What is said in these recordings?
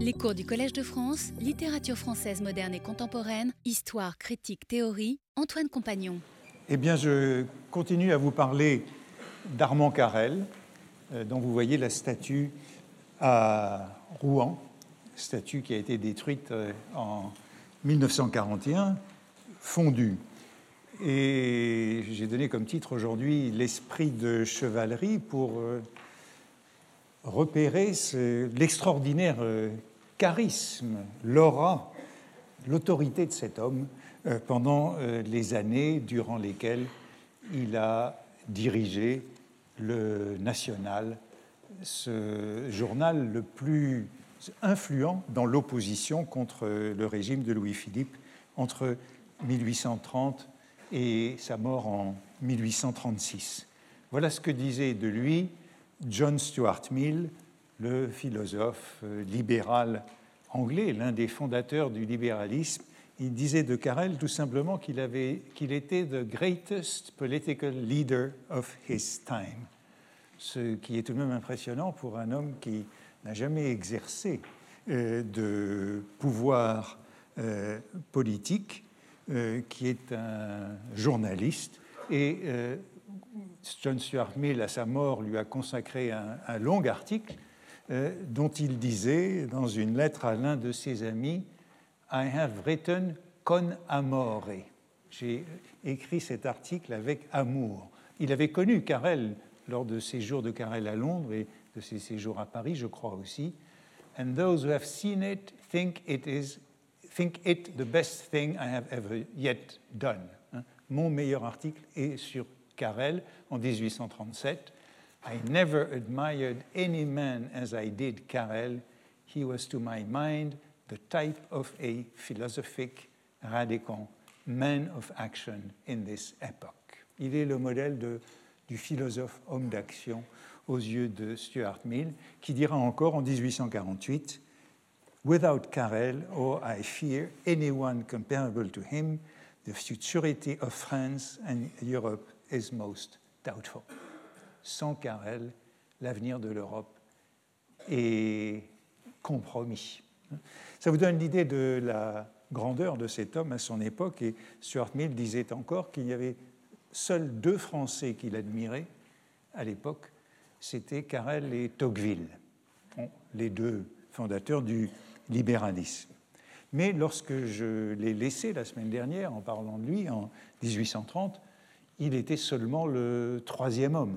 Les cours du Collège de France, littérature française moderne et contemporaine, histoire, critique, théorie, Antoine Compagnon. Eh bien, je continue à vous parler d'Armand Carrel, euh, dont vous voyez la statue à Rouen, statue qui a été détruite euh, en 1941, fondue. Et j'ai donné comme titre aujourd'hui L'esprit de chevalerie pour euh, repérer l'extraordinaire charisme, l'aura, l'autorité de cet homme euh, pendant les années durant lesquelles il a dirigé le National, ce journal le plus influent dans l'opposition contre le régime de Louis-Philippe entre 1830 et sa mort en 1836. Voilà ce que disait de lui John Stuart Mill, le philosophe euh, libéral anglais, l'un des fondateurs du libéralisme. Il disait de Carrel tout simplement qu'il était the greatest political leader of his time, ce qui est tout de même impressionnant pour un homme qui n'a jamais exercé euh, de pouvoir euh, politique euh, qui est un journaliste. Et John Stuart Mill, à sa mort, lui a consacré un, long article euh, dont il disait, dans une lettre à l'un de ses amis, I have written con amore. J'ai écrit cet article avec amour. Il avait connu Carrel lors de ses jours de Carrel à Londres et de ses séjours à Paris, je crois aussi. And those who have seen it think it is think it the best thing I have ever yet done. Hein. Mon meilleur article est sur Carrel en 1837. I never admired any man as I did Carrel. He was to my mind the type of a philosophic radical man of action in this epoch. Il est le modèle de, du philosophe homme d'action aux yeux de Stuart Mill, qui dira encore en 1848 Without Carrel, or I fear anyone comparable to him, the futurity of France and Europe is most doubtful. Sans Carrel, l'avenir de l'Europe est compromis. Ça vous donne l'idée de la grandeur de cet homme à son époque. Et Stuart Mill disait encore qu'il y avait seuls deux Français qu'il admirait à l'époque, c'était Carrel et Tocqueville, les deux fondateurs du libéralisme. Mais lorsque je l'ai laissé la semaine dernière en parlant de lui, en 1830, il était seulement le troisième homme,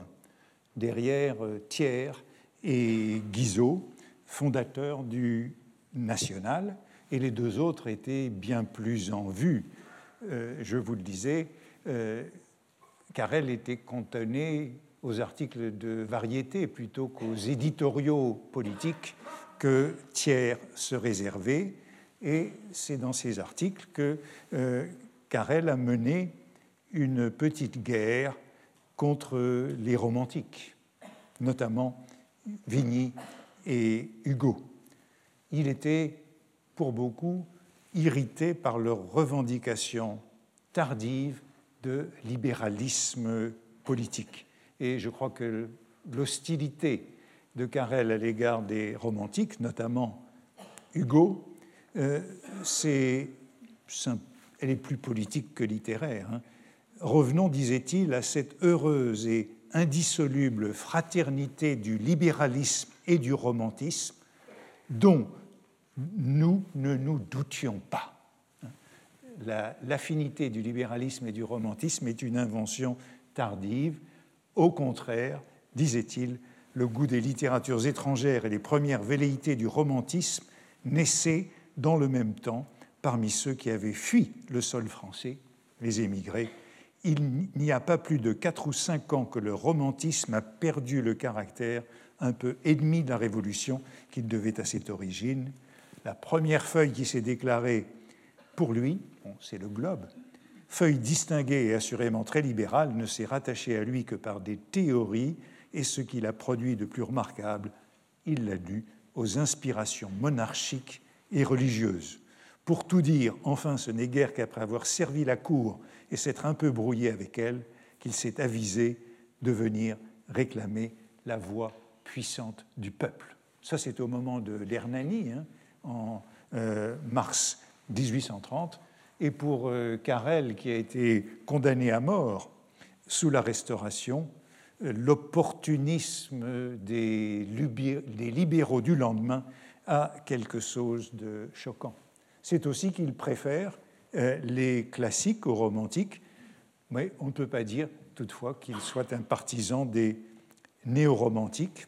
derrière euh, Thiers et Guizot, fondateurs du National, et les deux autres étaient bien plus en vue. Euh, je vous le disais, euh, car elle était contenue aux articles de variété plutôt qu'aux éditoriaux politiques que Thiers se réservait, et c'est dans ces articles que euh, Carrel a mené une petite guerre contre les romantiques, notamment Vigny et Hugo. Il était, pour beaucoup, irrité par leurs revendications tardives de libéralisme politique. Et je crois que l'hostilité de Carrel à l'égard des romantiques, notamment Hugo, euh, c'est, elle est plus politique que littéraire. Hein. Revenons, disait-il, à cette heureuse et indissoluble fraternité du libéralisme et du romantisme dont nous ne nous doutions pas. L'affinité du libéralisme et du romantisme est une invention tardive. Au contraire, disait-il, le goût des littératures étrangères et les premières velléités du romantisme naissaient dans le même temps parmi ceux qui avaient fui le sol français, les émigrés. Il n'y a pas plus de quatre ou cinq ans que le romantisme a perdu le caractère un peu ennemi de la Révolution qu'il devait à cette origine. La première feuille qui s'est déclarée pour lui, c'est le Globe, feuille distinguée et assurément très libérale, ne s'est rattachée à lui que par des théories et ce qu'il a produit de plus remarquable, il l'a dû aux inspirations monarchiques et religieuses. Pour tout dire, enfin, ce n'est guère qu'après avoir servi la cour et s'être un peu brouillé avec elle qu'il s'est avisé de venir réclamer la voix puissante du peuple. Ça, c'est au moment de l'Hernani, hein, en mars 1830. Et pour Carrel, qui a été condamné à mort sous la Restauration, l'opportunisme des, libéraux du lendemain a quelque chose de choquant. C'est aussi qu'il préfère euh, les classiques aux romantiques, mais on ne peut pas dire toutefois qu'il soit un partisan des néo-romantiques.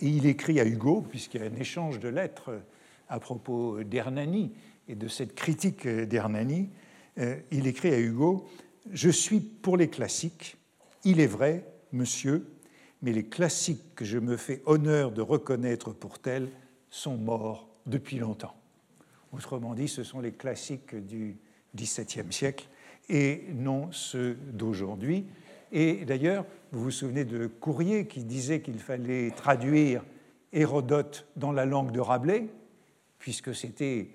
Et il écrit à Hugo, puisqu'il y a un échange de lettres à propos d'Hernani et de cette critique d'Hernani, euh, il écrit à Hugo Je suis pour les classiques, il est vrai, monsieur, mais les classiques que je me fais honneur de reconnaître pour tels sont morts depuis longtemps. Autrement dit, ce sont les classiques du XVIIe siècle et non ceux d'aujourd'hui. Et d'ailleurs, vous vous souvenez de Courrier qui disait qu'il fallait traduire Hérodote dans la langue de Rabelais, puisque c'était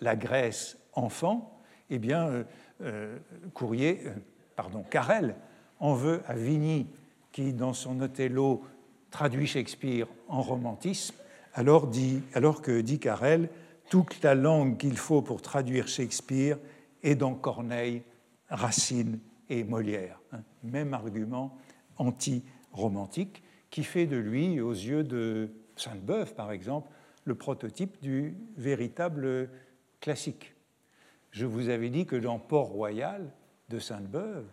la Grèce enfant. Eh bien, euh, euh, Courrier, euh, pardon, Carrel en veut à Vigny qui, dans son Othello, traduit Shakespeare en romantisme, alors, dit, alors que dit Carrel, toute la langue qu'il faut pour traduire Shakespeare est dans Corneille, Racine et Molière. Hein. Même argument anti-romantique qui fait de lui, aux yeux de Sainte-Beuve par exemple, le prototype du véritable classique. Je vous avais dit que dans Port-Royal de Sainte-Beuve,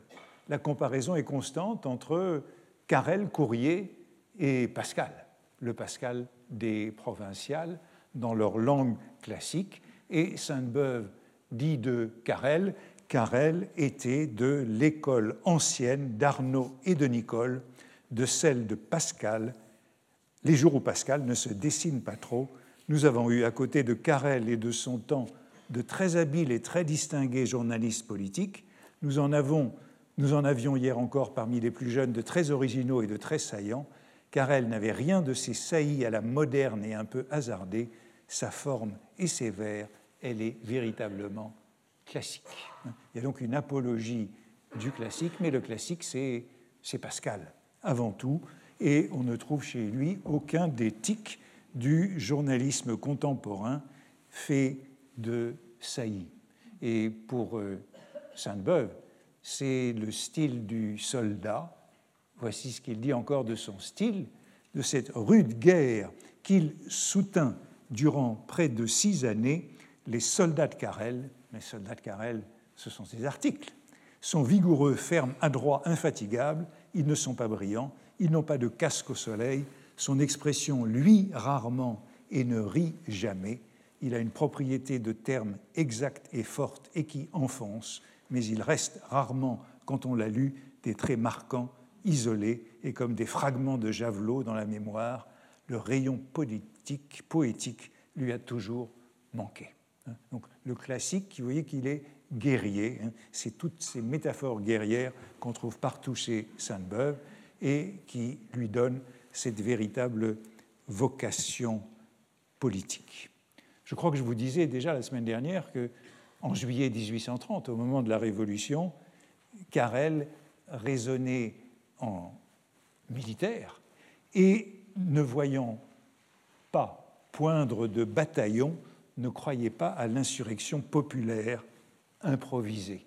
la comparaison est constante entre Carrel, Courrier et Pascal, le Pascal des provinciales, dans leur langue classique. Et Sainte-Beuve dit de Carrel Carrel était de l'école ancienne d'Arnaud et de Nicole, de celle de Pascal. Les jours où Pascal ne se dessine pas trop, nous avons eu à côté de Carrel et de son temps de très habiles et très distingués journalistes politiques. Nous en avons nous en avions hier encore parmi les plus jeunes de très originaux et de très saillants, car elle n'avait rien de ces saillies à la moderne et un peu hasardée. Sa forme est sévère, elle est véritablement classique. Il y a donc une apologie du classique, mais le classique, c'est Pascal, avant tout, et on ne trouve chez lui aucun des tics du journalisme contemporain fait de saillies. Et pour euh, Sainte-Beuve, c'est le style du soldat. Voici ce qu'il dit encore de son style, de cette rude guerre qu'il soutint durant près de six années. Les soldats de Carrel, les soldats de Carrel, ce sont ses articles, sont vigoureux, fermes, adroits, infatigables, ils ne sont pas brillants, ils n'ont pas de casque au soleil, son expression lui rarement et ne rit jamais, il a une propriété de terme exacte et forte et qui enfonce, mais il reste rarement, quand on l'a lu, des traits marquants, isolés et comme des fragments de javelot dans la mémoire. Le rayon politique, poétique lui a toujours manqué. Donc le classique, vous voyez qu'il est guerrier. Hein. C'est toutes ces métaphores guerrières qu'on trouve partout chez Sainte-Beuve et qui lui donnent cette véritable vocation politique. Je crois que je vous disais déjà la semaine dernière que en juillet 1830, au moment de la Révolution, Carrel raisonnait en militaire et, ne voyant pas poindre de bataillon, ne croyait pas à l'insurrection populaire improvisée.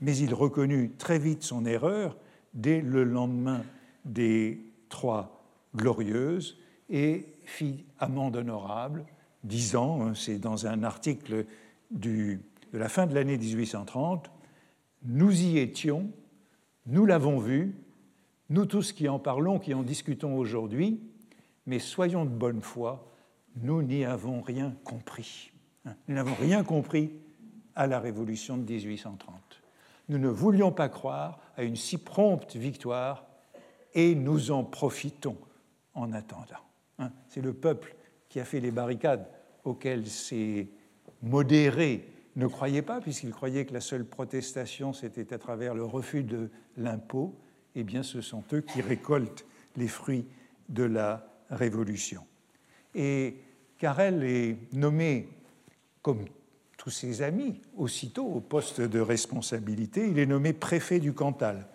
Mais il reconnut très vite son erreur dès le lendemain des Trois Glorieuses et fit amende honorable, disant, hein, c'est dans un article de la fin de l'année 1830, nous y étions, nous l'avons vu, nous tous qui en parlons, qui en discutons aujourd'hui, mais soyons de bonne foi, nous n'y avons rien compris. Nous n'avons rien compris à la Révolution de 1830. Nous ne voulions pas croire à une si prompte victoire et nous en profitons en attendant. Hein, c'est le peuple qui a fait les barricades auxquelles s'est modéré ne croyaient pas, puisqu'ils croyaient que la seule protestation, c'était à travers le refus de l'impôt, eh bien ce sont eux qui récoltent les fruits de la Révolution. Et Carrel est nommé, comme tous ses amis, aussitôt au poste de responsabilité, il est nommé préfet du Cantal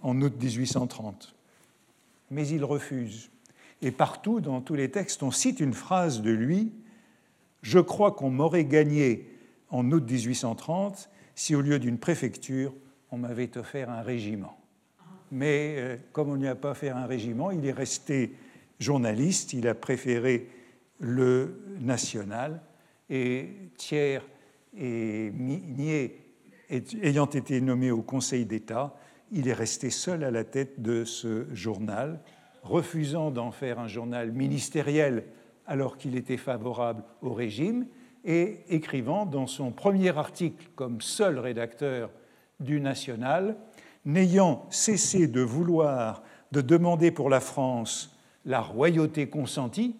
en août 1830. Mais il refuse. Et partout, dans tous les textes, on cite une phrase de lui Je crois qu'on m'aurait gagné en août 1830 si au lieu d'une préfecture, on m'avait offert un régiment. Mais euh, comme on n'y a pas offert un régiment, il est resté journaliste, il a préféré le national, et Thiers et Nier ayant été nommé au Conseil d'État, il est resté seul à la tête de ce journal, refusant d'en faire un journal ministériel alors qu'il était favorable au régime, et écrivant dans son premier article comme seul rédacteur du National, n'ayant cessé de vouloir, de demander pour la France la royauté consentie,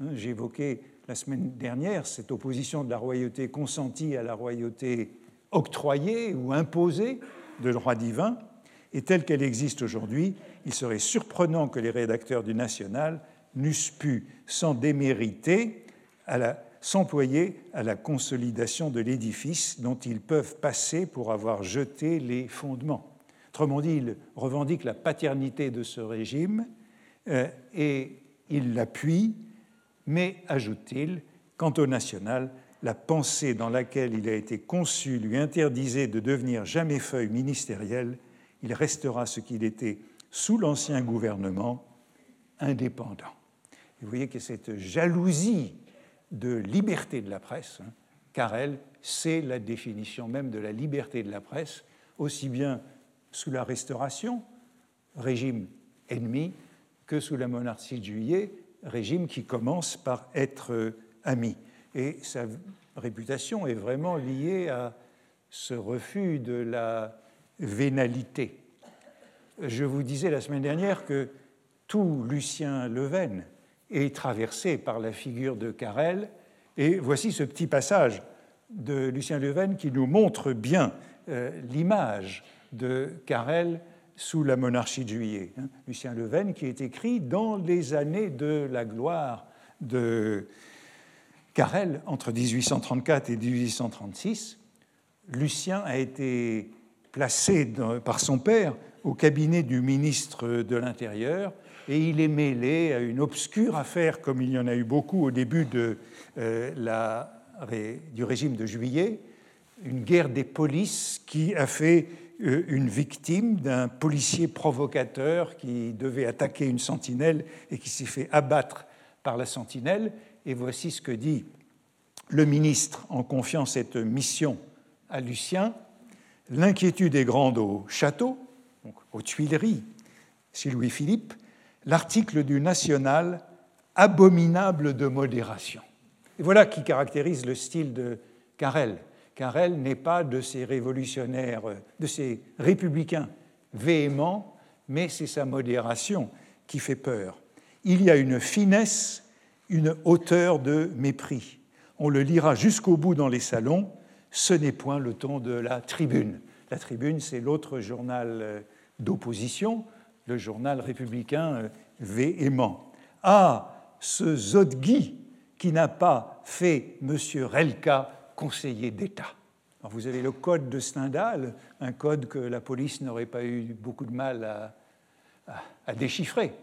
hein, j'évoquais la semaine dernière cette opposition de la royauté consentie à la royauté octroyée ou imposée de droit divin, et telle qu'elle existe aujourd'hui, il serait surprenant que les rédacteurs du National n'eussent pu, sans démériter, s'employer à la consolidation de l'édifice dont ils peuvent passer pour avoir jeté les fondements. Autrement dit, ils revendiquent la paternité de ce régime et ils l'appuient, mais, ajoute-t-il, quant au national, la pensée dans laquelle il a été conçu lui interdisait de devenir jamais feuille ministérielle, il restera ce qu'il était sous l'ancien gouvernement, indépendant. vous voyez que cette jalousie de liberté de la presse, hein, car elle, c'est la définition même de la liberté de la presse, aussi bien sous la Restauration, régime ennemi, que sous la monarchie de Juillet, régime qui commence par être euh, ami. Et sa réputation est vraiment liée à ce refus de la vénalité. Je vous disais la semaine dernière que tout Lucien Leven est traversé par la figure de Carrel, et voici ce petit passage de Lucien Leven qui nous montre bien euh, l'image de Carrel sous la monarchie de Juillet. Hein. Lucien Leven qui est écrit dans les années de la gloire de Carrel, entre 1834 et 1836. Lucien a été placé par son père au cabinet du ministre de l'Intérieur et il est mêlé à une obscure affaire, comme il y en a eu beaucoup au début euh, du régime de Juillet, une guerre des polices qui a fait une victime d'un policier provocateur qui devait attaquer une sentinelle et qui s'est fait abattre par la sentinelle. Et voici ce que dit le ministre en confiant cette mission à Lucien. L'inquiétude est grande au château, aux Tuileries, chez Louis-Philippe. L'article du National, abominable de modération. Et voilà qui caractérise le style de Carrel car elle n'est pas de ces révolutionnaires, de ces républicains véhéments, mais c'est sa modération qui fait peur. Il y a une finesse, une hauteur de mépris. On le lira jusqu'au bout dans les salons, ce n'est point le ton de la tribune. La tribune, c'est l'autre journal euh, d'opposition, le journal républicain euh, véhément. Ah, ce Zodgi qui n'a pas fait M. Relka conseiller d'État. Vous avez le code de Stendhal, un code que la police n'aurait pas eu beaucoup de mal à, déchiffrer.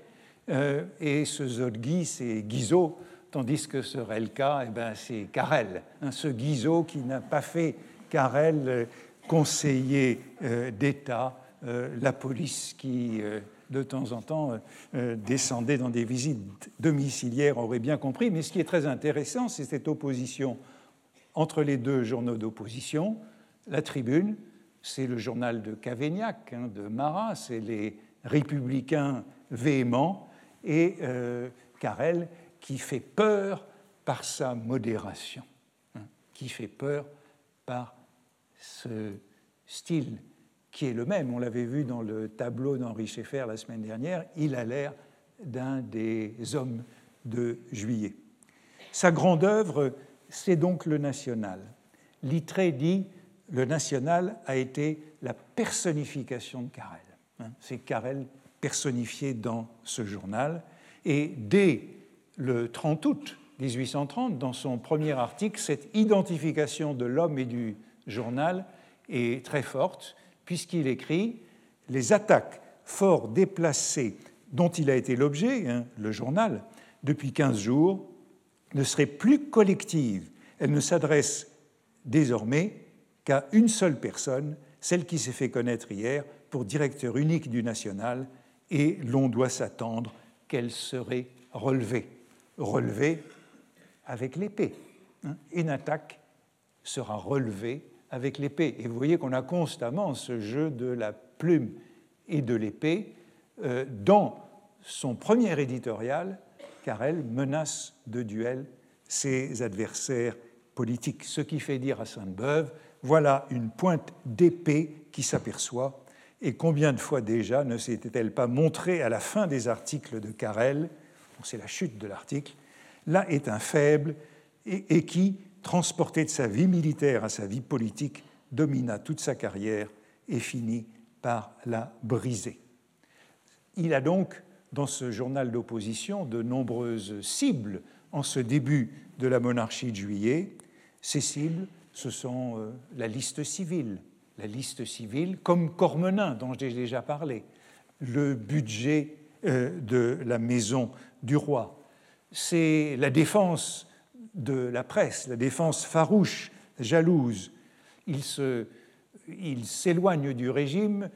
Euh, et ce Zodgi, c'est Guizot, tandis que ce Relka, eh ben, c'est Carrel. Hein, ce Guizot qui n'a pas fait Carrel euh, conseiller euh, d'État, la police qui, de temps en temps, descendait dans des visites domiciliaires, aurait bien compris. Mais ce qui est très intéressant, c'est cette opposition entre les deux journaux d'opposition. La Tribune, c'est le journal de Cavaignac, hein, de Marat, c'est les républicains véhéments, et euh, Carrel qui fait peur par sa modération, hein, qui fait peur par ce style qui est le même. On l'avait vu dans le tableau d'Henri Schaeffer la semaine dernière, il a l'air d'un des hommes de juillet. Sa grande œuvre, c'est donc le national. Littré dit le national a été la personnification de Carrel. Hein. C'est Carrel personnifié dans ce journal. Et dès le 30 août 1830, dans son premier article, cette identification de l'homme et du journal est très forte, puisqu'il écrit Les attaques fort déplacées dont il a été l'objet, hein, le journal, depuis 15 jours, ne serait plus collective Elle ne s'adresse désormais qu'à une seule personne, celle qui s'est fait connaître hier pour directeur unique du national, et l'on doit s'attendre qu'elle serait relevée. Relevée avec l'épée. Hein. Une attaque sera relevée avec l'épée. Et vous voyez qu'on a constamment ce jeu de la plume et de l'épée euh, dans son premier éditorial, car elle menace de duel ses adversaires politiques. Ce qui fait dire à Sainte-Beuve, voilà une pointe d'épée qui s'aperçoit. Et combien de fois déjà ne s'était-elle pas montrée à la fin des articles de Carrel, c'est la chute de l'article, là est un faible et, qui, transporté de sa vie militaire à sa vie politique, domina toute sa carrière et finit par la briser. Il a donc, dans ce journal d'opposition, de nombreuses cibles en ce début de la monarchie de juillet. Ces cibles, ce sont euh, la liste civile, la liste civile comme Cormenin, dont j'ai déjà parlé, le budget euh, de la maison du roi. C'est la défense de la presse, la défense farouche, jalouse. Il s'éloigne du régime,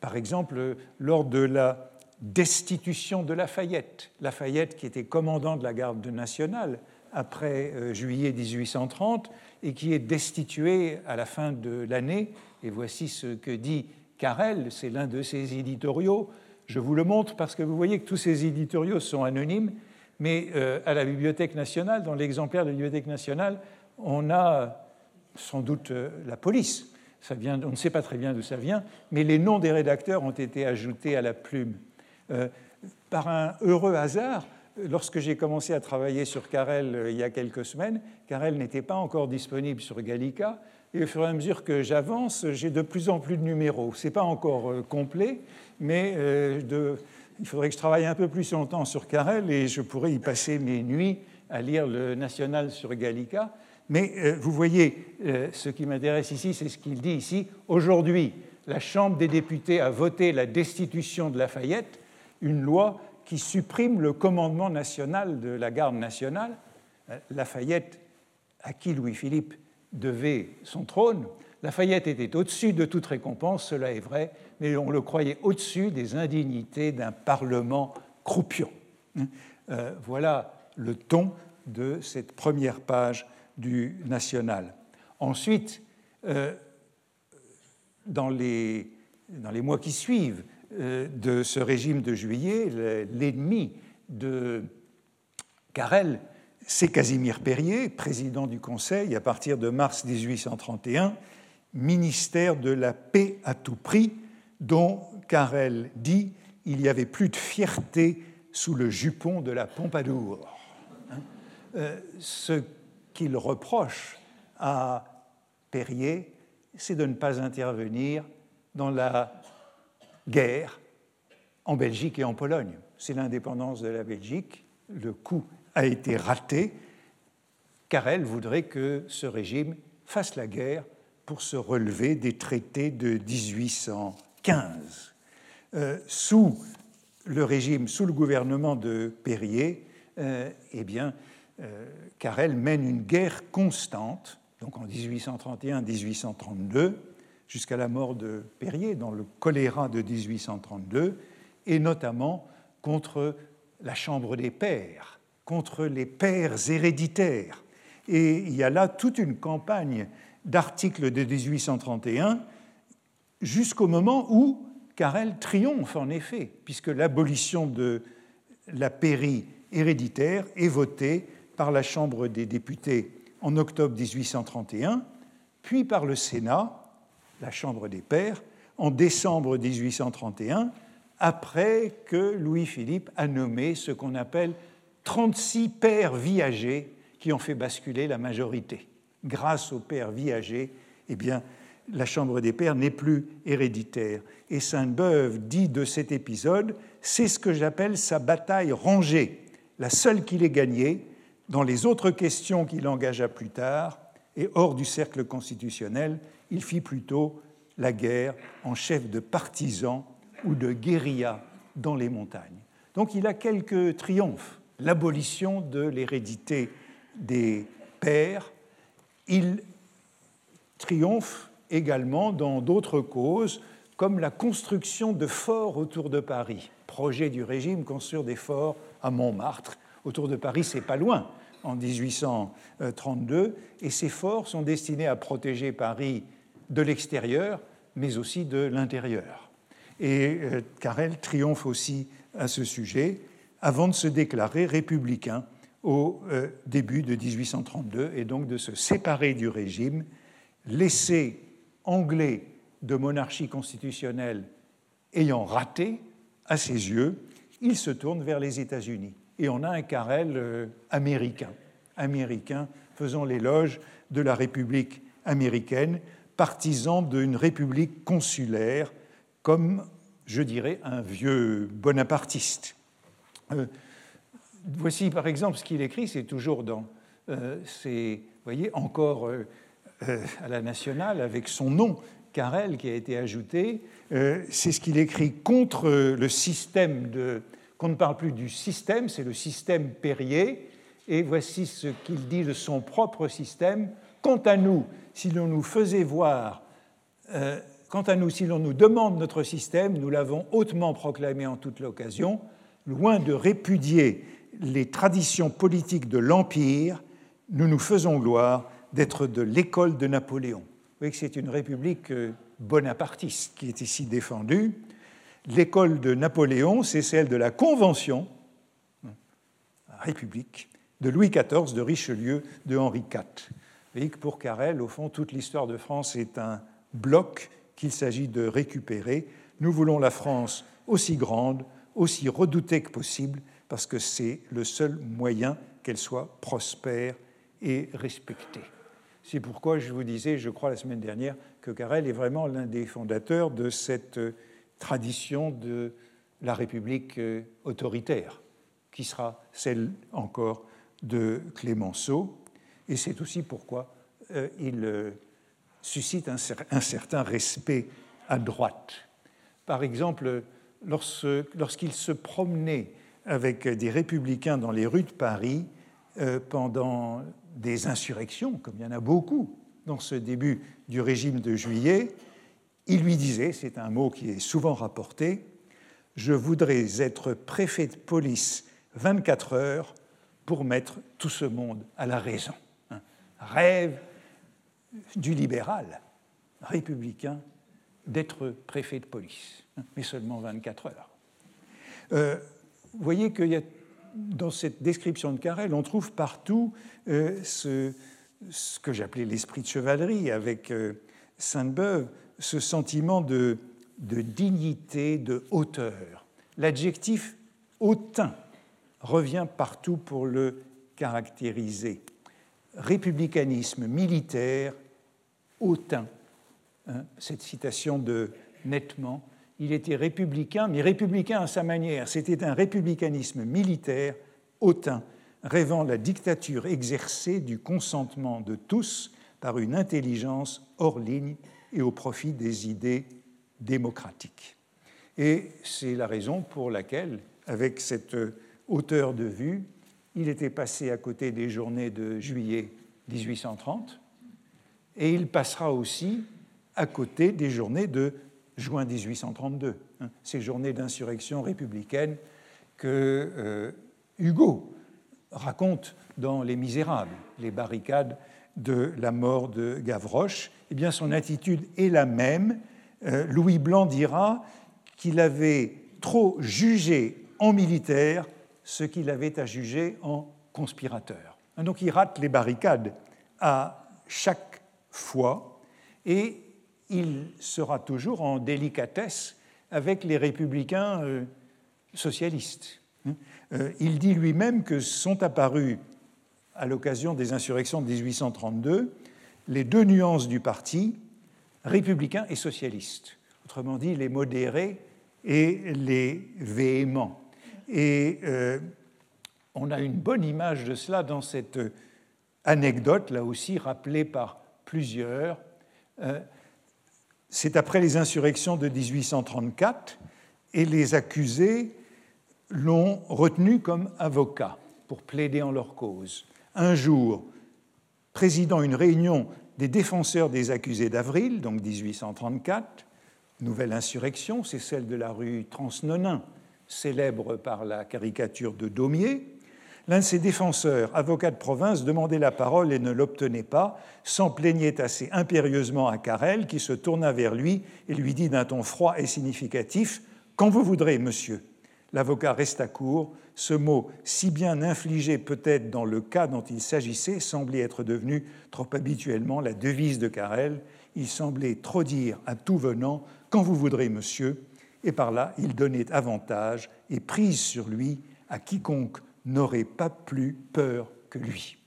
par exemple, lors de la destitution de Lafayette. Lafayette, qui était commandant de la garde nationale après euh, juillet 1830 et qui est destitué à la fin de l'année. Et voici ce que dit Carrel, c'est l'un de ses éditoriaux. Je vous le montre parce que vous voyez que tous ces éditoriaux sont anonymes mais euh, à la Bibliothèque nationale, dans l'exemplaire de la Bibliothèque nationale, on a sans doute euh, la police. On ne sait pas très bien d'où ça vient, mais les noms des rédacteurs ont été ajoutés à la plume. Euh, par un heureux hasard, lorsque j'ai commencé à travailler sur Carrel il y a quelques semaines, Carrel n'était pas encore disponible sur Gallica, et au fur et à mesure que j'avance, j'ai de plus en plus de numéros. Ce n'est pas encore complet, mais il faudrait que je travaille un peu plus longtemps sur Carrel et je pourrais y passer mes nuits à lire le National sur Gallica. Mais euh, vous voyez, euh, ce qui m'intéresse ici, c'est ce qu'il dit ici. Aujourd'hui, la Chambre des députés a voté la destitution de Lafayette, une loi qui supprime le commandement national de la garde nationale. Euh, Lafayette, à qui Louis-Philippe devait son trône, Lafayette était au-dessus de toute récompense, cela est vrai, mais on le croyait au-dessus des indignités d'un Parlement croupion. Euh, voilà le ton de cette première page du National. Ensuite, euh, dans, les, mois qui suivent de ce régime de juillet, l'ennemi de Carrel, c'est Casimir Perrier, président du Conseil à partir de mars 1831, ministère de la paix à tout prix, dont Carrel dit il y avait plus de fierté sous le jupon de la Pompadour. Hein euh, ce qu'il reproche à Perrier, c'est de ne pas intervenir dans la guerre en Belgique et en Pologne. C'est l'indépendance de la Belgique. Le coup a été raté. Carrel voudrait que ce régime fasse la guerre pour se relever des traités de 1800 euh, sous le régime, sous le gouvernement de Périer, euh, eh bien, euh, Carrel mène une guerre constante, donc en 1831-1832, jusqu'à la mort de Périer, dans le choléra de 1832, et notamment contre la Chambre des pairs, contre les pairs héréditaires. Et il y a là toute une campagne d'articles de 1831 jusqu'au moment où Carrel triomphe en effet, puisque l'abolition de la pairie héréditaire est votée par la Chambre des députés en octobre 1831, puis par le Sénat, la Chambre des pairs, en décembre 1831, après que Louis-Philippe a nommé ce qu'on appelle 36 pairs viagers qui ont fait basculer la majorité. Grâce aux pairs viagers, eh bien, la Chambre des Pairs n'est plus héréditaire. Et Sainte-Beuve dit de cet épisode, c'est ce que j'appelle sa bataille rangée, la seule qu'il ait gagnée dans les autres questions qu'il engagea plus tard, et hors du cercle constitutionnel, il fit plutôt la guerre en chef de partisans ou de guérilla dans les montagnes. Donc il a quelques triomphes. L'abolition de l'hérédité des pères, il triomphe également dans d'autres causes, comme la construction de forts autour de Paris. Projet du régime, construire des forts à Montmartre. Autour de Paris, c'est pas loin, en 1832, et ces forts sont destinés à protéger Paris de l'extérieur, mais aussi de l'intérieur. Et euh, Carrel triomphe aussi à ce sujet avant de se déclarer républicain au euh, début de 1832 et donc de se séparer du régime, laisser anglais de monarchie constitutionnelle ayant raté à ses yeux, il se tourne vers les États-Unis. Et on a un Carrel euh, américain, américain faisant l'éloge de la République américaine, partisan d'une république consulaire, comme, je dirais, un vieux bonapartiste. Euh, voici par exemple ce qu'il écrit, c'est toujours dans euh, voyez, encore à la nationale, avec son nom, Carrel, qui a été ajouté, c'est ce qu'il écrit contre le système de, qu'on ne parle plus du système, c'est le système Perrier, et voici ce qu'il dit de son propre système. Quant à nous, si l'on nous faisait voir, euh, quant à nous, si l'on nous demande notre système, nous l'avons hautement proclamé en toute l'occasion, loin de répudier les traditions politiques de l'Empire, nous nous faisons gloire d'être de l'école de Napoléon. Vous voyez que c'est une république euh, bonapartiste qui est ici défendue. L'école de Napoléon, c'est celle de la Convention, la République, de Louis XIV, de Richelieu, de Henri IV. Voyez que pour Carrel, au fond, toute l'histoire de France est un bloc qu'il s'agit de récupérer. Nous voulons la France aussi grande, aussi redoutée que possible, parce que c'est le seul moyen qu'elle soit prospère et respectée. C'est pourquoi je vous disais, je crois la semaine dernière, que Carrel est vraiment l'un des fondateurs de cette tradition de la République euh, autoritaire, qui sera celle encore de Clémenceau. Et c'est aussi pourquoi euh, il euh, suscite un, certain respect à droite. Par exemple, lorsqu'il se promenait avec des républicains dans les rues de Paris pendant des insurrections, comme il y en a beaucoup dans ce début du régime de juillet, il lui disait, c'est un mot qui est souvent rapporté, je voudrais être préfet de police 24 heures pour mettre tout ce monde à la raison. Rêve du libéral républicain d'être préfet de police, mais seulement 24 heures. Euh, vous voyez que y a, dans cette description de Carrel, on trouve partout euh, ce, que j'appelais l'esprit de chevalerie avec euh, Sainte-Beuve, ce sentiment de, dignité, de hauteur. L'adjectif hautain revient partout pour le caractériser. Républicanisme militaire, hautain. Hein, cette citation de Nettement, il était républicain, mais républicain à sa manière. C'était un républicanisme militaire, hautain, rêvant la dictature exercée du consentement de tous par une intelligence hors ligne et au profit des idées démocratiques. Et c'est la raison pour laquelle, avec cette hauteur de vue, il était passé à côté des journées de juillet 1830 et il passera aussi à côté des journées de juin 1832, hein, ces journées d'insurrection républicaine que euh, Hugo raconte dans Les Misérables, les barricades de la mort de Gavroche, eh bien son attitude est la même. Euh, Louis Blanc dira qu'il avait trop jugé en militaire ce qu'il avait à juger en conspirateur. Donc il rate les barricades à chaque fois et il sera toujours en délicatesse avec les républicains euh, socialistes. Euh, il dit lui-même que sont apparus à l'occasion des insurrections de 1832 les deux nuances du parti, républicain et socialiste. Autrement dit, les modérés et les véhéments. Et euh, on a une bonne image de cela dans cette anecdote, là aussi rappelée par plusieurs. Euh, c'est après les insurrections de 1834 et les accusés l'ont retenu comme avocat pour plaider en leur cause. Un jour, présidant une réunion des défenseurs des accusés d'avril, donc 1834, nouvelle insurrection, c'est celle de la rue Transnonain, célèbre par la caricature de Daumier. L'un de ses défenseurs, avocat de province, demandait la parole et ne l'obtenait pas, s'en plaignait assez impérieusement à Carrel, qui se tourna vers lui et lui dit d'un ton froid et significatif Quand vous voudrez, monsieur. L'avocat resta court. Ce mot, si bien infligé peut-être dans le cas dont il s'agissait, semblait être devenu trop habituellement la devise de Carrel. Il semblait trop dire à tout venant Quand vous voudrez, monsieur et par là il donnait avantage et prise sur lui à quiconque n'aurait pas plus peur que lui.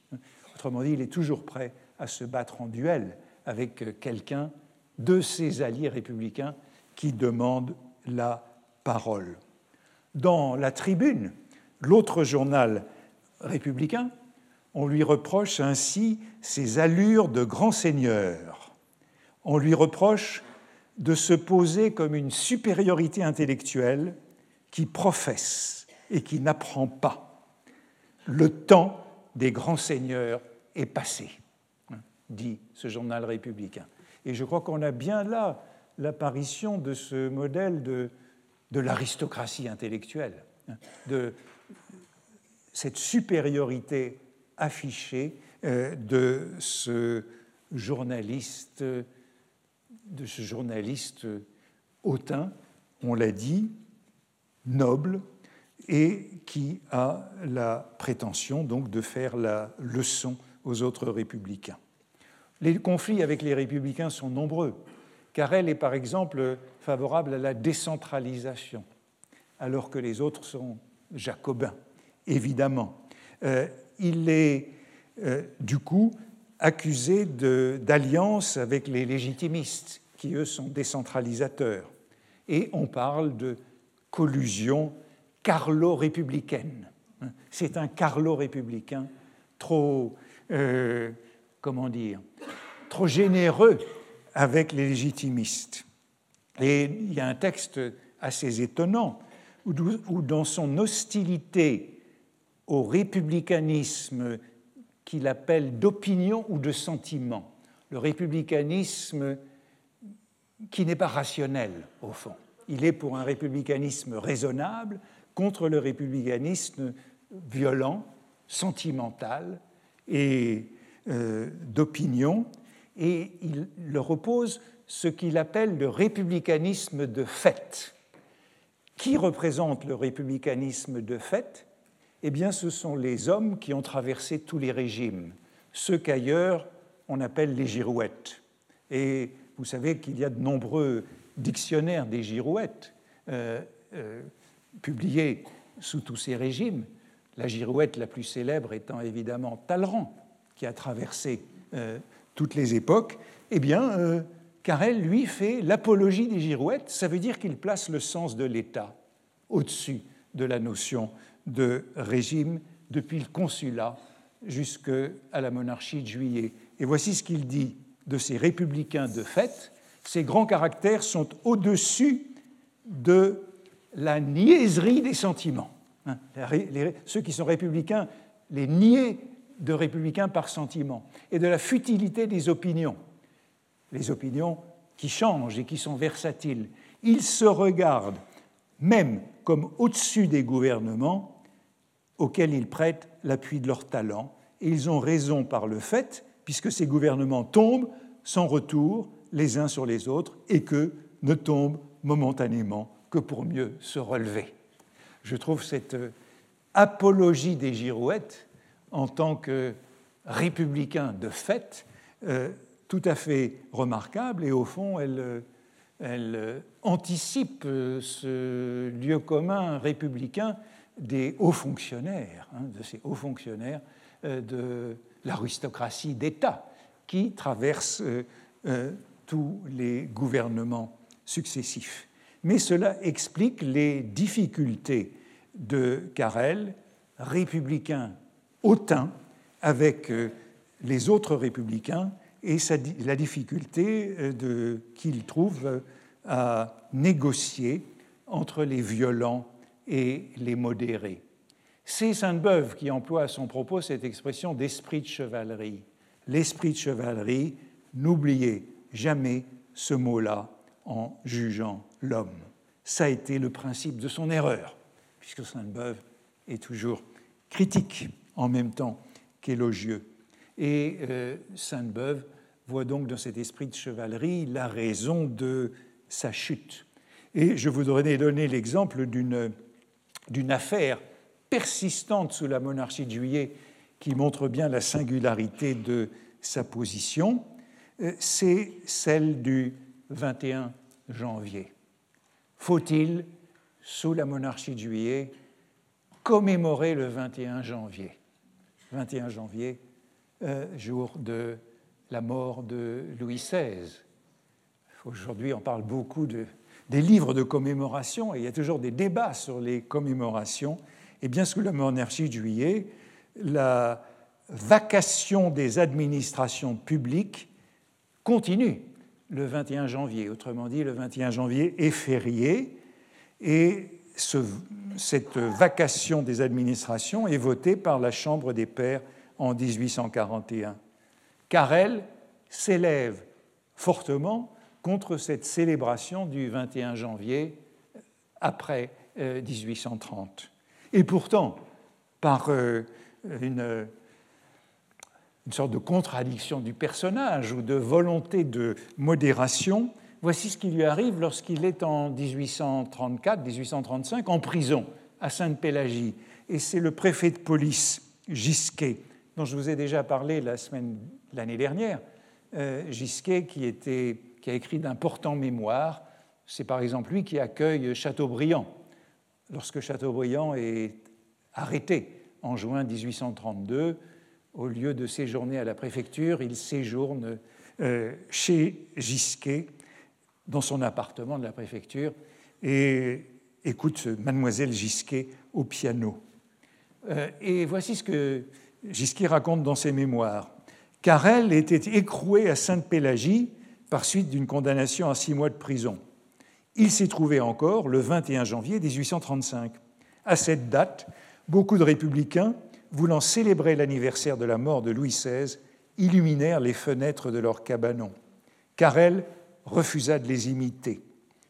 Autrement dit, il est toujours prêt à se battre en duel avec quelqu'un de ses alliés républicains qui demande la parole. Dans la tribune, l'autre journal républicain, on lui reproche ainsi ses allures de grand seigneur. On lui reproche de se poser comme une supériorité intellectuelle qui professe et qui n'apprend pas. Le temps des grands seigneurs est passé, dit ce journal républicain. Et je crois qu'on a bien là l'apparition de ce modèle de, de l'aristocratie intellectuelle, de cette supériorité affichée euh, de ce journaliste de ce journaliste hautain, on l'a dit, noble, et qui a la prétention donc de faire la leçon aux autres républicains. Les conflits avec les républicains sont nombreux. car elle est par exemple favorable à la décentralisation, alors que les autres sont jacobins, évidemment. Euh, il est euh, du coup accusé d'alliance avec les légitimistes, qui eux sont décentralisateurs. Et on parle de collusion carlo-républicaine. C'est un carlo-républicain trop, euh, comment dire, trop généreux avec les légitimistes. Et il y a un texte assez étonnant où, où dans son hostilité au républicanisme qu'il appelle d'opinion ou de sentiment, le républicanisme qui n'est pas rationnel au fond. Il est pour un républicanisme raisonnable contre le républicanisme violent, sentimental et euh, d'opinion, et il leur oppose ce qu'il appelle le républicanisme de fait. Qui représente le républicanisme de fait? Eh bien, ce sont les hommes qui ont traversé tous les régimes, ceux qu'ailleurs on appelle les girouettes. Et vous savez qu'il y a de nombreux dictionnaires des girouettes euh, euh, publiés sous tous ces régimes. La girouette la plus célèbre étant évidemment Talleyrand, qui a traversé euh, toutes les époques. Eh bien, Carrel, lui, fait l'apologie des girouettes. Ça veut dire qu'il place le sens de l'État au-dessus de la notion de régime depuis le consulat jusqu'à la monarchie de juillet. Et voici ce qu'il dit de ces républicains de fait. Ces grands caractères sont au-dessus de la niaiserie des sentiments. Hein, ceux qui sont républicains, les niais de républicains par sentiment, et de la futilité des opinions. Les opinions qui changent et qui sont versatiles. Ils se regardent même comme au-dessus des gouvernements auxquels ils prêtent l'appui de leur talent. Et ils ont raison par le fait, puisque ces gouvernements tombent sans retour les uns sur les autres et que ne tombent momentanément que pour mieux se relever. Je trouve cette euh, apologie des girouettes en tant que républicain de fait euh, tout à fait remarquable et au fond elle, euh, elle anticipe ce lieu commun républicain des hauts fonctionnaires, hein, de ces hauts fonctionnaires euh, de l'aristocratie d'État qui traverse euh, euh, tous les gouvernements successifs. Mais cela explique les difficultés de Carrel, républicain hautain, avec les autres républicains et la difficulté qu'il trouve à négocier entre les violents et les modérés. C'est Sainte-Beuve qui emploie à son propos cette expression d'esprit de chevalerie. l'esprit de chevalerie, n'oubliez jamais ce mot-là en jugeant l'homme. Ça a été le principe de son erreur, puisque Sainte-Beuve est toujours critique en même temps qu'élogieux. Et euh, Sainte-Beuve voit donc dans cet esprit de chevalerie la raison de sa chute. Et je voudrais donner l'exemple d'une affaire persistante sous la monarchie de Juillet qui montre bien la singularité de sa position. Euh, c'est celle du 21 janvier. Faut-il, sous la monarchie de Juillet, commémorer le 21 janvier? 21 janvier, euh, jour de la mort de Louis XVI. Aujourd'hui, on parle beaucoup de, des livres de commémoration et il y a toujours des débats sur les commémorations. Et bien sous la monarchie de juillet, la vacation des administrations publiques continue le 21 janvier. Autrement dit, le 21 janvier est férié et cette vacation des administrations est votée par la Chambre des Pairs en 1841. Carrel s'élève fortement contre cette célébration du 21 janvier après 1830. Euh, Et pourtant, par euh, une, sorte de contradiction du personnage ou de volonté de modération, voici ce qui lui arrive lorsqu'il est en 1834-1835 en prison à Sainte-Pélagie. Et c'est le préfet de police, Gisquet, dont je vous ai déjà parlé l'année dernière, euh, Gisquet qui, était, qui a écrit d'importants mémoires. C'est par exemple lui qui accueille Chateaubriand. Lorsque Chateaubriand est arrêté en juin 1832, au lieu de séjourner à la préfecture, il séjourne euh, chez Gisquet, dans son appartement de la préfecture, et écoute mademoiselle Gisquet au piano. Euh, et voici ce que Gisquet raconte dans ses mémoires car elle était écrouée à Sainte-Pélagie par suite d'une condamnation à six mois de prison. Il s'est trouvé encore le 21 janvier 1835. À cette date, beaucoup de républicains, voulant célébrer l'anniversaire de la mort de Louis XVI, illuminèrent les fenêtres de leur cabanon. Carrel refusa de les imiter.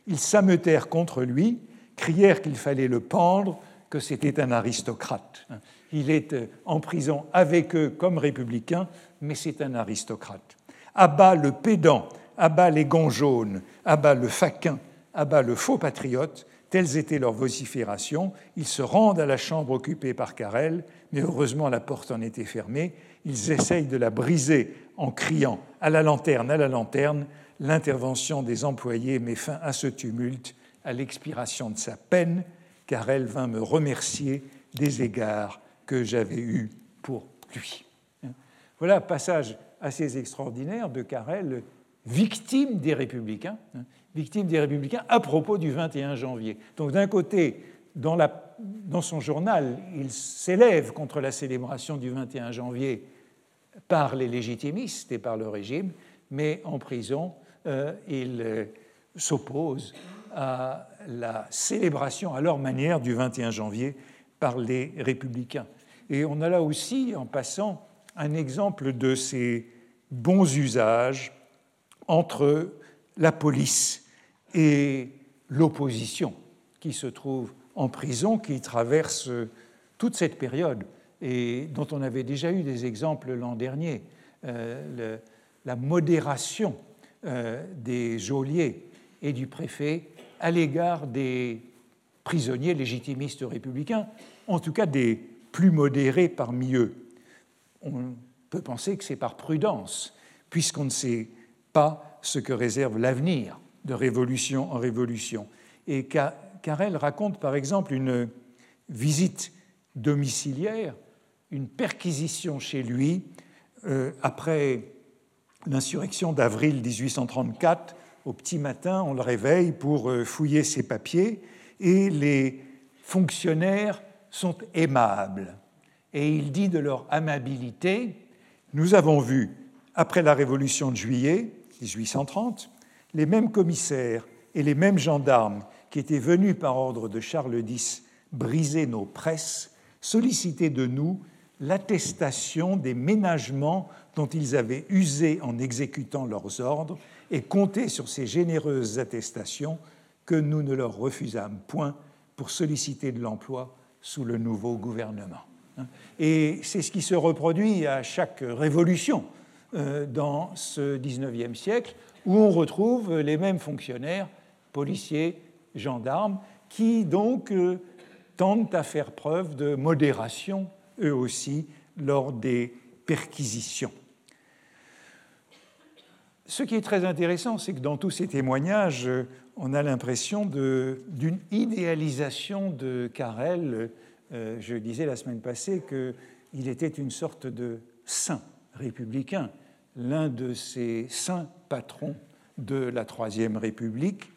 Ils s'ameutèrent contre lui, crièrent qu'il fallait le pendre, que c'était un aristocrate. Il est euh, en prison avec eux comme républicain, mais c'est un aristocrate. Abat le pédant, abat les gonds jaunes, abat le faquin, abat le faux patriote, telles étaient leurs vociférations. Ils se rendent à la chambre occupée par Carrel, mais heureusement la porte en était fermée. Ils essayent de la briser en criant à la lanterne, à la lanterne. L'intervention des employés met fin à ce tumulte. À l'expiration de sa peine, Carrel vint me remercier des égards que j'avais eus pour lui. Voilà un passage assez extraordinaire de Carrel, victime des républicains, hein, victime des républicains à propos du 21 janvier. Donc d'un côté, dans, son journal, il s'élève contre la célébration du 21 janvier par les légitimistes et par le régime, mais en prison, euh, il euh, s'oppose à la célébration à leur manière du 21 janvier par les républicains. Et on a là aussi, en passant, un exemple de ces bons usages entre la police et l'opposition qui se trouve en prison, qui traverse toute cette période et dont on avait déjà eu des exemples l'an dernier. Euh, la modération euh, des geôliers et du préfet à l'égard des prisonniers légitimistes républicains, en tout cas des plus modérés parmi eux on peut penser que c'est par prudence, puisqu'on ne sait pas ce que réserve l'avenir de révolution en révolution. Et Carrel raconte par exemple une visite domiciliaire, une perquisition chez lui euh, après l'insurrection d'avril 1834. Au petit matin, on le réveille pour euh, fouiller ses papiers et les fonctionnaires sont aimables et il dit de leur amabilité, nous avons vu, après la Révolution de juillet 1830, les mêmes commissaires et les mêmes gendarmes qui étaient venus par ordre de Charles X briser nos presses, solliciter de nous l'attestation des ménagements dont ils avaient usé en exécutant leurs ordres et compter sur ces généreuses attestations que nous ne leur refusâmes point pour solliciter de l'emploi sous le nouveau gouvernement. Et c'est ce qui se reproduit à chaque révolution dans ce XIXe siècle, où on retrouve les mêmes fonctionnaires, policiers, gendarmes, qui donc euh, tentent à faire preuve de modération, eux aussi, lors des perquisitions. Ce qui est très intéressant, c'est que dans tous ces témoignages, on a l'impression d'une idéalisation de Carrel. Euh, je disais la semaine passée qu'il était une sorte de saint républicain, l'un de ces saints patrons de la Troisième République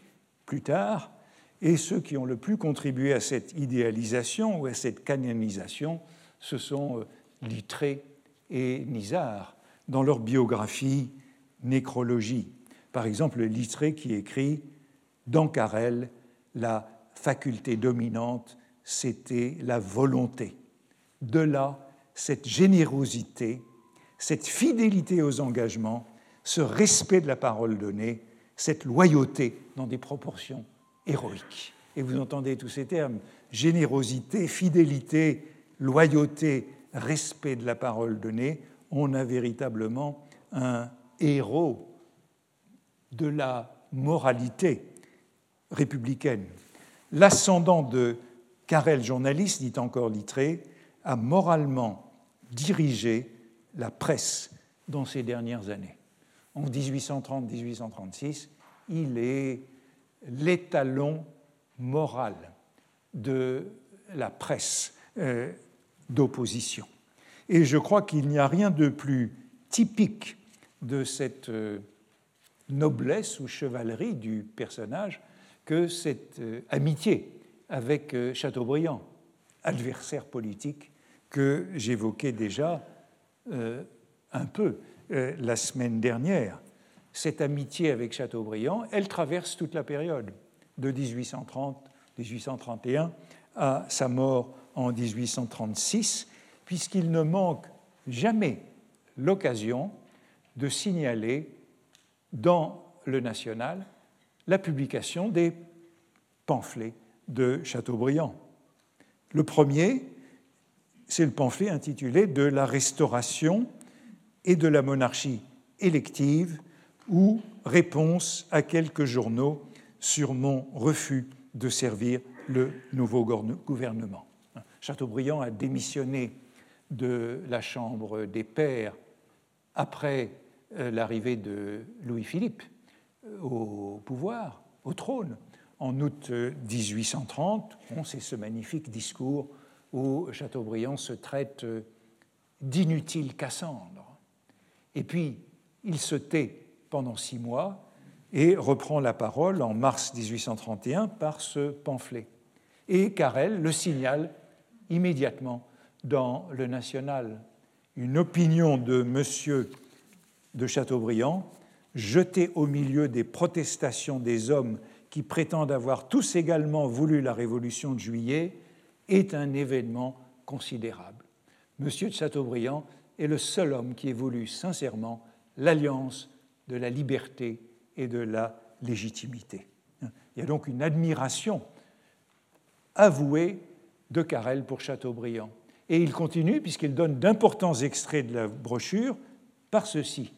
plus tard, et ceux qui ont le plus contribué à cette idéalisation ou à cette canonisation, ce sont euh, Littré et Nizar dans leur biographie Nécrologie. Par exemple, Littré qui écrit Dans Carrel, la faculté dominante, c'était la volonté. De là, cette générosité, cette fidélité aux engagements, ce respect de la parole donnée, cette loyauté dans des proportions héroïques. Et vous entendez tous ces termes, générosité, fidélité, loyauté, respect de la parole donnée, on a véritablement un héros de la moralité républicaine. L'ascendant de Carrel, journaliste, dit encore Littré, a moralement dirigé la presse dans ces dernières années. En 1830-1836, il est l'étalon moral de la presse euh, d'opposition. Et je crois qu'il n'y a rien de plus typique de cette euh, noblesse ou chevalerie du personnage que cette euh, amitié avec Chateaubriand, adversaire politique que j'évoquais déjà un peu la semaine dernière cette amitié avec Chateaubriand, elle traverse toute la période de 1830-1831 à sa mort en 1836, puisqu'il ne manque jamais l'occasion de signaler dans le National la publication des pamphlets de Chateaubriand. Le premier, c'est le pamphlet intitulé De la restauration et de la monarchie élective ou réponse à quelques journaux sur mon refus de servir le nouveau gouvernement. Chateaubriand a démissionné de la Chambre des Pairs après euh, l'arrivée de Louis-Philippe euh, au pouvoir, au trône, en août 1830. Euh, On ce magnifique discours où Chateaubriand se traite d'inutile Cassandre. Et puis, il se tait pendant six mois et reprend la parole en mars 1831 par ce pamphlet. Et Carrel le signale immédiatement dans le National. Une opinion de M. de Chateaubriand, jetée au milieu des protestations des hommes qui prétendent avoir tous également voulu la Révolution de juillet, est un événement considérable. M. de Chateaubriand est le seul homme qui ait voulu sincèrement l'alliance de la liberté et de la légitimité. Il y a donc une admiration avouée de Carrel pour Chateaubriand. Et il continue, puisqu'il donne d'importants extraits de la brochure, par ceci.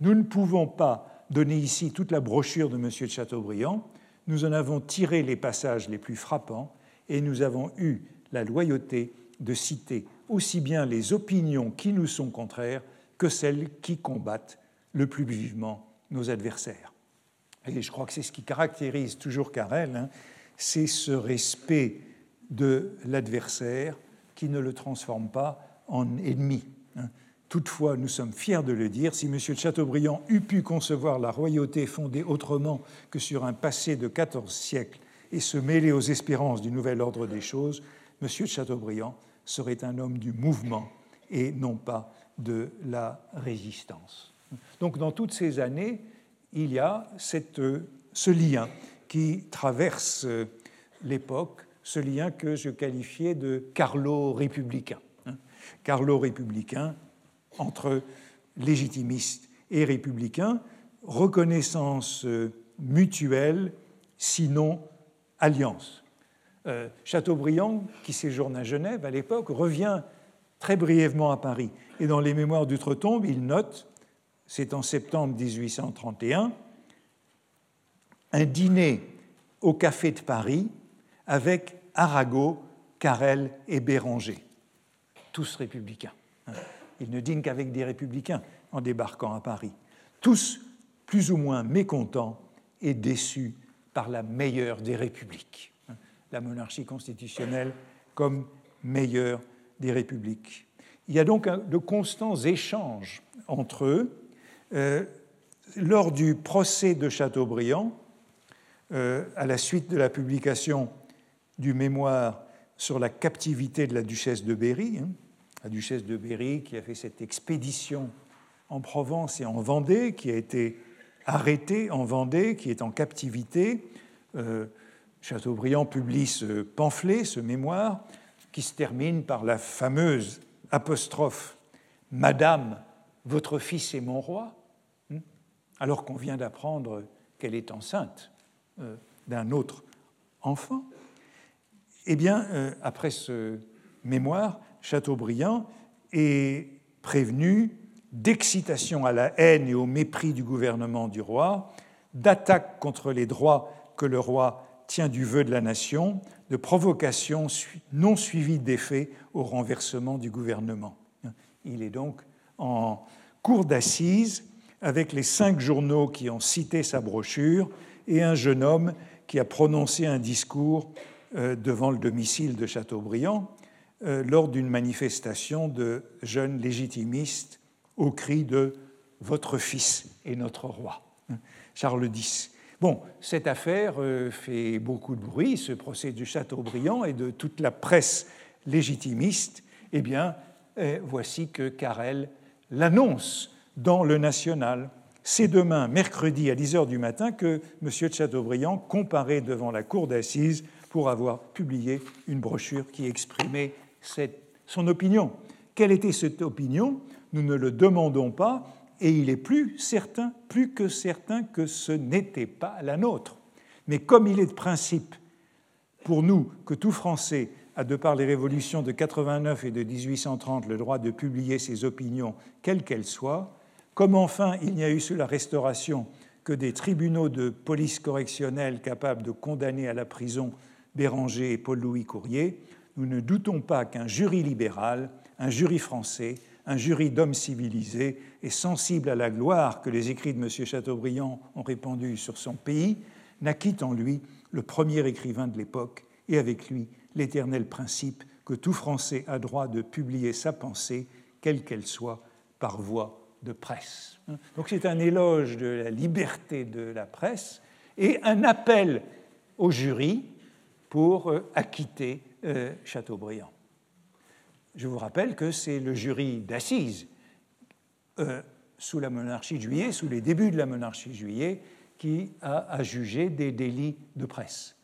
Nous ne pouvons pas donner ici toute la brochure de M. de Chateaubriand, nous en avons tiré les passages les plus frappants et nous avons eu la loyauté de citer aussi bien les opinions qui nous sont contraires que celles qui combattent le plus vivement nos adversaires. Et je crois que c'est ce qui caractérise toujours Carrel, hein, c'est ce respect de l'adversaire qui ne le transforme pas en ennemi. Hein. Toutefois, nous sommes fiers de le dire, si M. de Chateaubriand eût pu concevoir la royauté fondée autrement que sur un passé de 14 siècles et se mêler aux espérances du nouvel ordre des choses, M. de Chateaubriand serait un homme du mouvement et non pas de la résistance. Donc dans toutes ces années, il y a ce lien qui traverse l'époque, ce lien que je qualifiais de carlo républicain. Carlo-républicain, entre légitimistes et républicains, reconnaissance euh, mutuelle, sinon alliance. Euh, Chateaubriand, qui séjourne à Genève à l'époque, revient très brièvement à Paris. Et dans les mémoires d'Outre-Tombe, il note, c'est en septembre 1831, un dîner au Café de Paris avec Arago, Carrel et Béranger, tous républicains. Il ne dîne qu'avec des républicains en débarquant à Paris. Tous plus ou moins mécontents et déçus par la meilleure des républiques, la monarchie constitutionnelle comme meilleure des républiques. Il y a donc de constants échanges entre eux. Euh, lors du procès de Chateaubriand, euh, à la suite de la publication du mémoire sur la captivité de la duchesse de Berry, hein, la duchesse de Berry qui a fait cette expédition en Provence et en Vendée, qui a été arrêtée en Vendée, qui est en captivité. Euh, Chateaubriand publie ce pamphlet, ce mémoire, qui se termine par la fameuse apostrophe Madame, votre fils est mon roi, hein, alors qu'on vient d'apprendre qu'elle est enceinte euh, d'un autre enfant. Eh bien, euh, après ce mémoire, Chateaubriand est prévenu d'excitation à la haine et au mépris du gouvernement du roi, d'attaque contre les droits que le roi tient du vœu de la nation, de provocation non suivie d'effet au renversement du gouvernement. Il est donc en cour d'assises avec les cinq journaux qui ont cité sa brochure et un jeune homme qui a prononcé un discours euh, devant le domicile de Chateaubriand euh, lors d'une manifestation de jeunes légitimistes au cri de Votre fils est notre roi, Charles X. Bon, cette affaire euh, fait beaucoup de bruit, ce procès du Chateaubriand et de toute la presse légitimiste. Eh bien, voici que Carrel l'annonce dans le National c'est demain, mercredi à 10 h du matin, que M. de Chateaubriand comparaît devant la cour d'assises pour avoir publié une brochure qui exprimait son opinion. Quelle était cette opinion? Nous ne le demandons pas, et il est plus certain, plus que certain, que ce n'était pas la nôtre. Mais comme il est de principe pour nous que tout Français a, de par les révolutions de 89 et de 1830, le droit de publier ses opinions, quelles qu'elles soient, comme enfin il n'y a eu sous la Restauration que des tribunaux de police correctionnelle capables de condamner à la prison Béranger et Paul-Louis Courrier, nous ne doutons pas qu'un jury libéral, un jury français, un jury d'hommes civilisés et sensibles à la gloire que les écrits de M. Chateaubriand ont répandue sur son pays, naquit en lui le premier écrivain de l'époque et avec lui l'éternel principe que tout Français a droit de publier sa pensée, quelle qu'elle soit, par voie de presse. Donc c'est un éloge de la liberté de la presse et un appel au jury pour euh, acquitter euh, Chateaubriand. Je vous rappelle que c'est le jury d'assises euh, sous la monarchie de juillet, sous les débuts de la monarchie de juillet, qui a, jugé des délits de presse.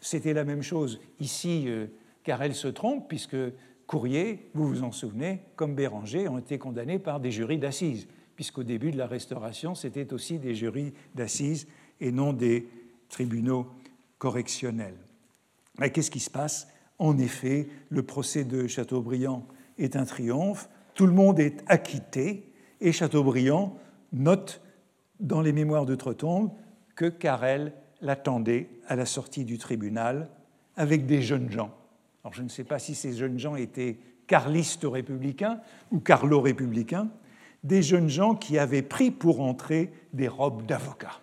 C'était la même chose ici, car elle se trompe, puisque Courrier, vous vous en souvenez, comme Béranger, ont été condamnés par des jurys d'assises, puisqu'au début de la Restauration, c'était aussi des jurys d'assises et non des tribunaux correctionnels. Mais qu'est-ce qui se passe? En effet, le procès de Chateaubriand est un triomphe, tout le monde est acquitté, et Chateaubriand note dans les mémoires d'Outre-Tombe que Carrel l'attendait à la sortie du tribunal avec des jeunes gens alors je ne sais pas si ces jeunes gens étaient carlistes républicains ou carlo-républicains, des jeunes gens qui avaient pris pour entrer des robes d'avocat.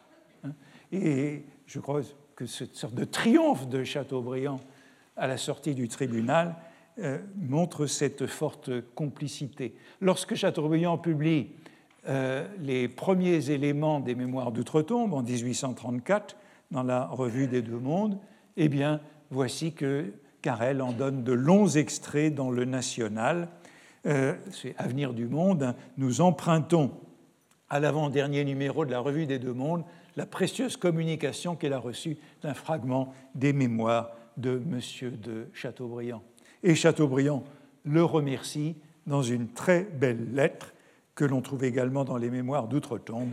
Et je crois que cette sorte de triomphe de Chateaubriand à la sortie du tribunal euh, montre cette forte complicité. Lorsque Chateaubriand publie euh, les premiers éléments des Mémoires d'Outre-Tombe en 1834 dans la Revue des Deux Mondes, eh bien, voici que car elle en donne de longs extraits dans le National. Euh, c'est Avenir du Monde. Nous empruntons à l'avant-dernier numéro de la Revue des Deux Mondes la précieuse communication qu'elle a reçue d'un fragment des mémoires de M. de Chateaubriand. Et Chateaubriand le remercie dans une très belle lettre que l'on trouve également dans les mémoires d'outre-tombe.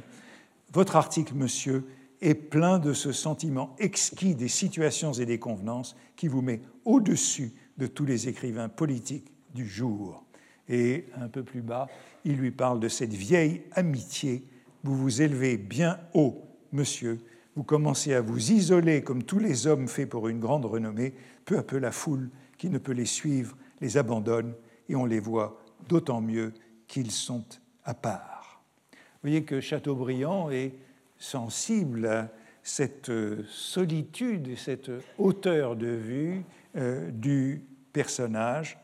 Votre article, monsieur, est plein de ce sentiment exquis des situations et des convenances qui vous met au-dessus de tous les écrivains politiques du jour. Et un peu plus bas, il lui parle de cette vieille amitié. Vous vous élevez bien haut, monsieur. Vous commencez à vous isoler comme tous les hommes faits pour une grande renommée. Peu à peu, la foule qui ne peut les suivre les abandonne et on les voit d'autant mieux qu'ils sont à part. Vous voyez que Chateaubriand est sensible à cette solitude, cette hauteur de vue euh, du personnage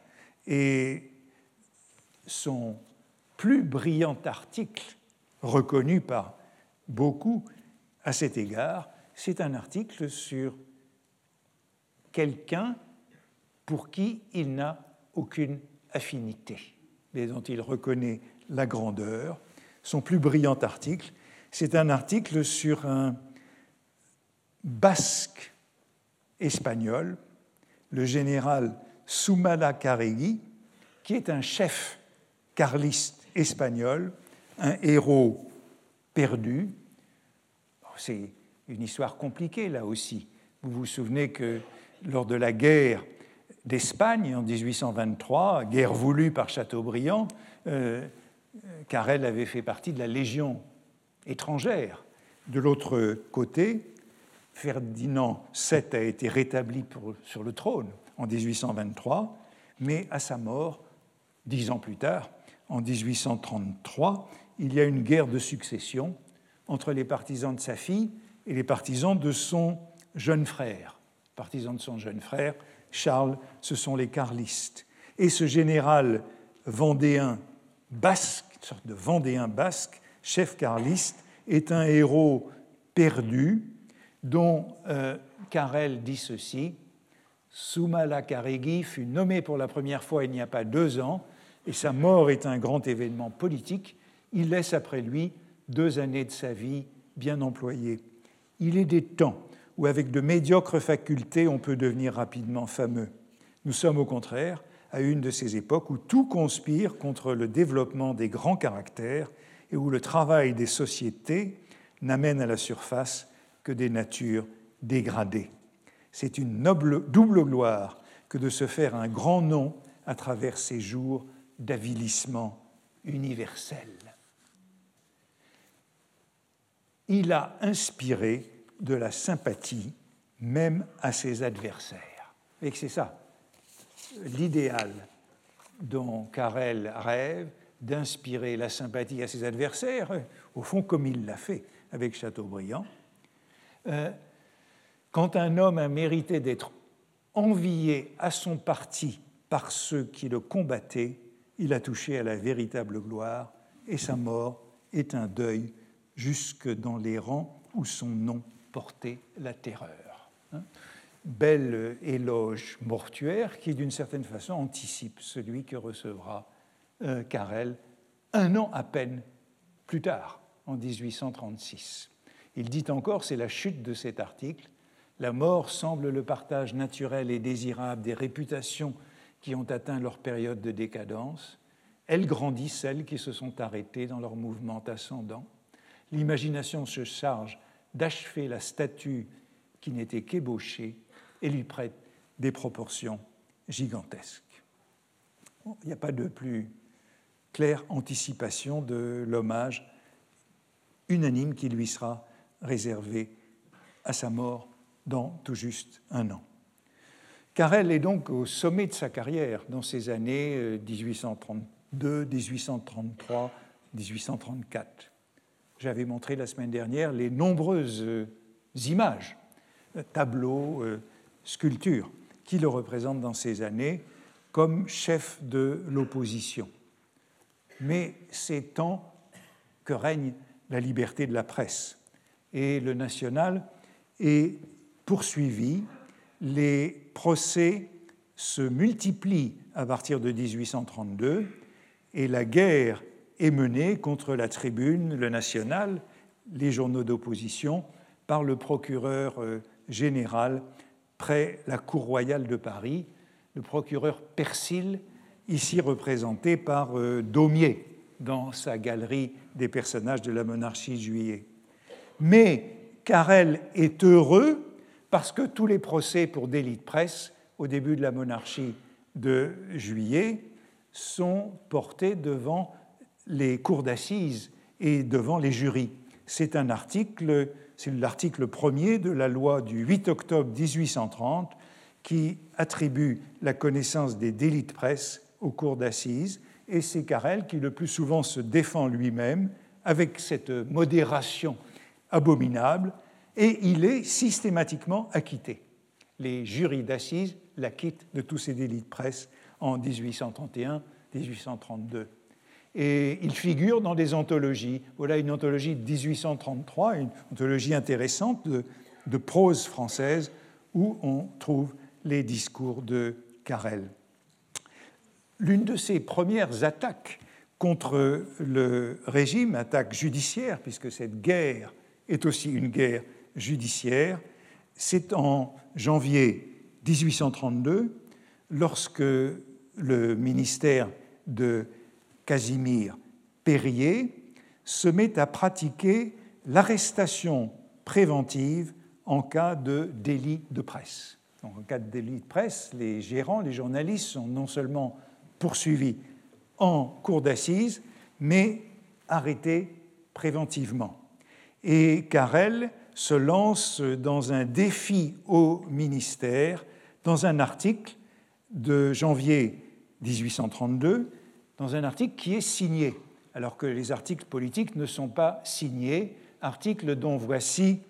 et son plus brillant article, reconnu par beaucoup à cet égard, c'est un article sur quelqu'un pour qui il n'a aucune affinité, mais dont il reconnaît la grandeur. Son plus brillant article, c'est un article sur un basque espagnol, le général Sumala Caregui, qui est un chef carliste espagnol, un héros perdu. C'est une histoire compliquée là aussi. Vous vous souvenez que lors de la guerre d'Espagne en 1823, guerre voulue par Chateaubriand, euh, Carrel avait fait partie de la Légion étrangère. De l'autre côté, Ferdinand VII a été rétabli sur le trône en 1823, mais à sa mort, dix ans plus tard, en 1833, il y a une guerre de succession entre les partisans de sa fille et les partisans de son jeune frère. Partisans de son jeune frère, Charles, ce sont les carlistes. Et ce général vendéen basque, une sorte de vendéen basque, chef carliste, est un héros perdu dont euh, Carrel dit ceci Soumala Carregui fut nommé pour la première fois il n'y a pas deux ans, et sa mort est un grand événement politique. Il laisse après lui deux années de sa vie bien employées. Il est des temps où, avec de médiocres facultés, on peut devenir rapidement fameux. Nous sommes au contraire à une de ces époques où tout conspire contre le développement des grands caractères et où le travail des sociétés n'amène à la surface que des natures dégradées. C'est une noble, double gloire que de se faire un grand nom à travers ces jours d'avilissement universel. Il a inspiré de la sympathie même à ses adversaires. Et c'est ça, l'idéal dont Carrel rêve, d'inspirer la sympathie à ses adversaires, au fond comme il l'a fait avec Chateaubriand. Euh, quand un homme a mérité d'être envié à son parti par ceux qui le combattaient, il a touché à la véritable gloire et sa mort est un deuil jusque dans les rangs où son nom portait la terreur. Hein. Bel éloge mortuaire qui, d'une certaine façon, anticipe celui que recevra euh, Carrel un an à peine plus tard, en 1836. Il dit encore, c'est la chute de cet article, la mort semble le partage naturel et désirable des réputations qui ont atteint leur période de décadence. Elle grandit celles qui se sont arrêtées dans leur mouvement ascendant. L'imagination se charge d'achever la statue qui n'était qu'ébauchée et lui prête des proportions gigantesques. Il n'y a pas de plus claire anticipation de l'hommage unanime qui lui sera réservé à sa mort dans tout juste un an. Carrel est donc au sommet de sa carrière dans ces années 1832, 1833, 1834. J'avais montré la semaine dernière les nombreuses euh, images, euh, tableaux, euh, sculptures qui le représentent dans ces années comme chef de l'opposition. Mais c'est temps que règne la liberté de la presse. Et le national est poursuivi, les procès se multiplient à partir de 1832 et la guerre est menée contre la tribune, le national, les journaux d'opposition, par le procureur euh, général près la cour royale de Paris, le procureur Persil, ici représenté par euh, Daumier dans sa galerie des personnages de la monarchie juillet. Mais Carrel est heureux parce que tous les procès pour délit de presse au début de la monarchie de juillet sont portés devant les cours d'assises et devant les jurys. C'est un article, c'est l'article premier de la loi du 8 octobre 1830 qui attribue la connaissance des délits de presse aux cours d'assises, et c'est Carrel qui le plus souvent se défend lui-même avec cette modération abominable, et il est systématiquement acquitté. Les jurys d'assises l'acquittent de tous ces délits de presse en 1831-1832. Et il figure dans des anthologies. Voilà une anthologie de 1833, une anthologie intéressante de, de prose française où on trouve les discours de Carrel. L'une de ses premières attaques contre le régime, attaque judiciaire, puisque cette guerre est aussi une guerre judiciaire, c'est en janvier 1832, lorsque le ministère de Casimir Périer se met à pratiquer l'arrestation préventive en cas de délit de presse. en cas de délit de presse, les gérants, les journalistes sont non seulement poursuivis en cour d'assises, mais arrêtés préventivement. Et Carrel se lance dans un défi au ministère dans un article de janvier 1832, dans un article qui est signé, alors que les articles politiques ne sont pas signés, article dont voici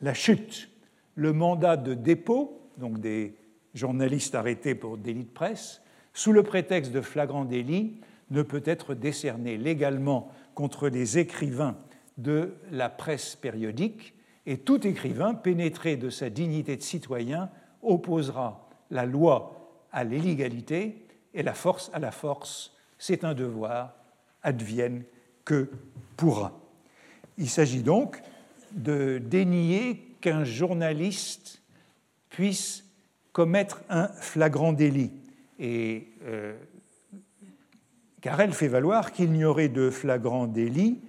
la chute. Le mandat de dépôt, donc des journalistes arrêtés pour délit de presse, sous le prétexte de flagrant délit, ne peut être décerné légalement contre les écrivains de la presse périodique, et tout écrivain pénétré de sa dignité de citoyen opposera la loi à l'illégalité et la force à la force. C'est un devoir, advienne que pourra. Il s'agit donc de dénier qu'un journaliste puisse commettre un flagrant délit. Et euh, car elle fait valoir qu'il n'y aurait de flagrant délit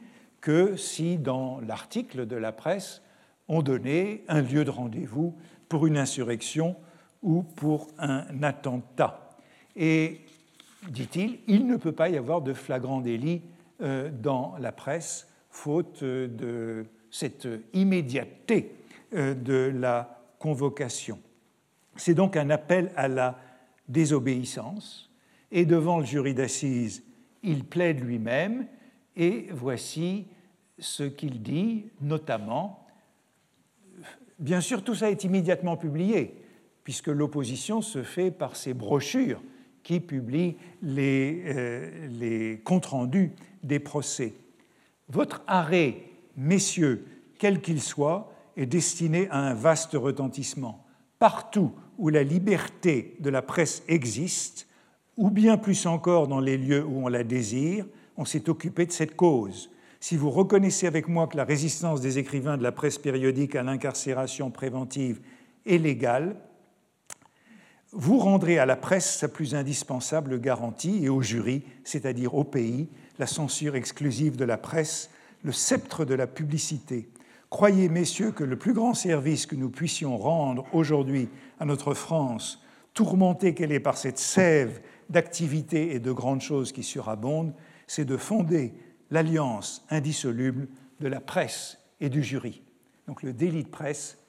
que si, dans l'article de la presse, on donnait un lieu de rendez-vous pour une insurrection ou pour un attentat. Et, dit-il, il ne peut pas y avoir de flagrant délit euh, dans la presse, faute de cette immédiateté euh, de la convocation. C'est donc un appel à la désobéissance, et devant le jury d'assises, il plaide lui-même, et voici ce qu'il dit, notamment. Bien sûr, tout ça est immédiatement publié, puisque l'opposition se fait par ces brochures qui publient les, euh, les comptes rendus des procès. Votre arrêt, messieurs, quel qu'il soit, est destiné à un vaste retentissement. Partout où la liberté de la presse existe, ou bien plus encore dans les lieux où on la désire, on s'est occupé de cette cause. Si vous reconnaissez avec moi que la résistance des écrivains de la presse périodique à l'incarcération préventive est légale, vous rendrez à la presse sa plus indispensable garantie et au jury, c'est-à-dire au pays, la censure exclusive de la presse, le sceptre de la publicité. Croyez, messieurs, que le plus grand service que nous puissions rendre aujourd'hui à notre France, tourmentée qu'elle est par cette sève d'activités et de grandes choses qui surabondent, c'est de fonder l'alliance indissoluble de la presse et du jury. Donc le délit de presse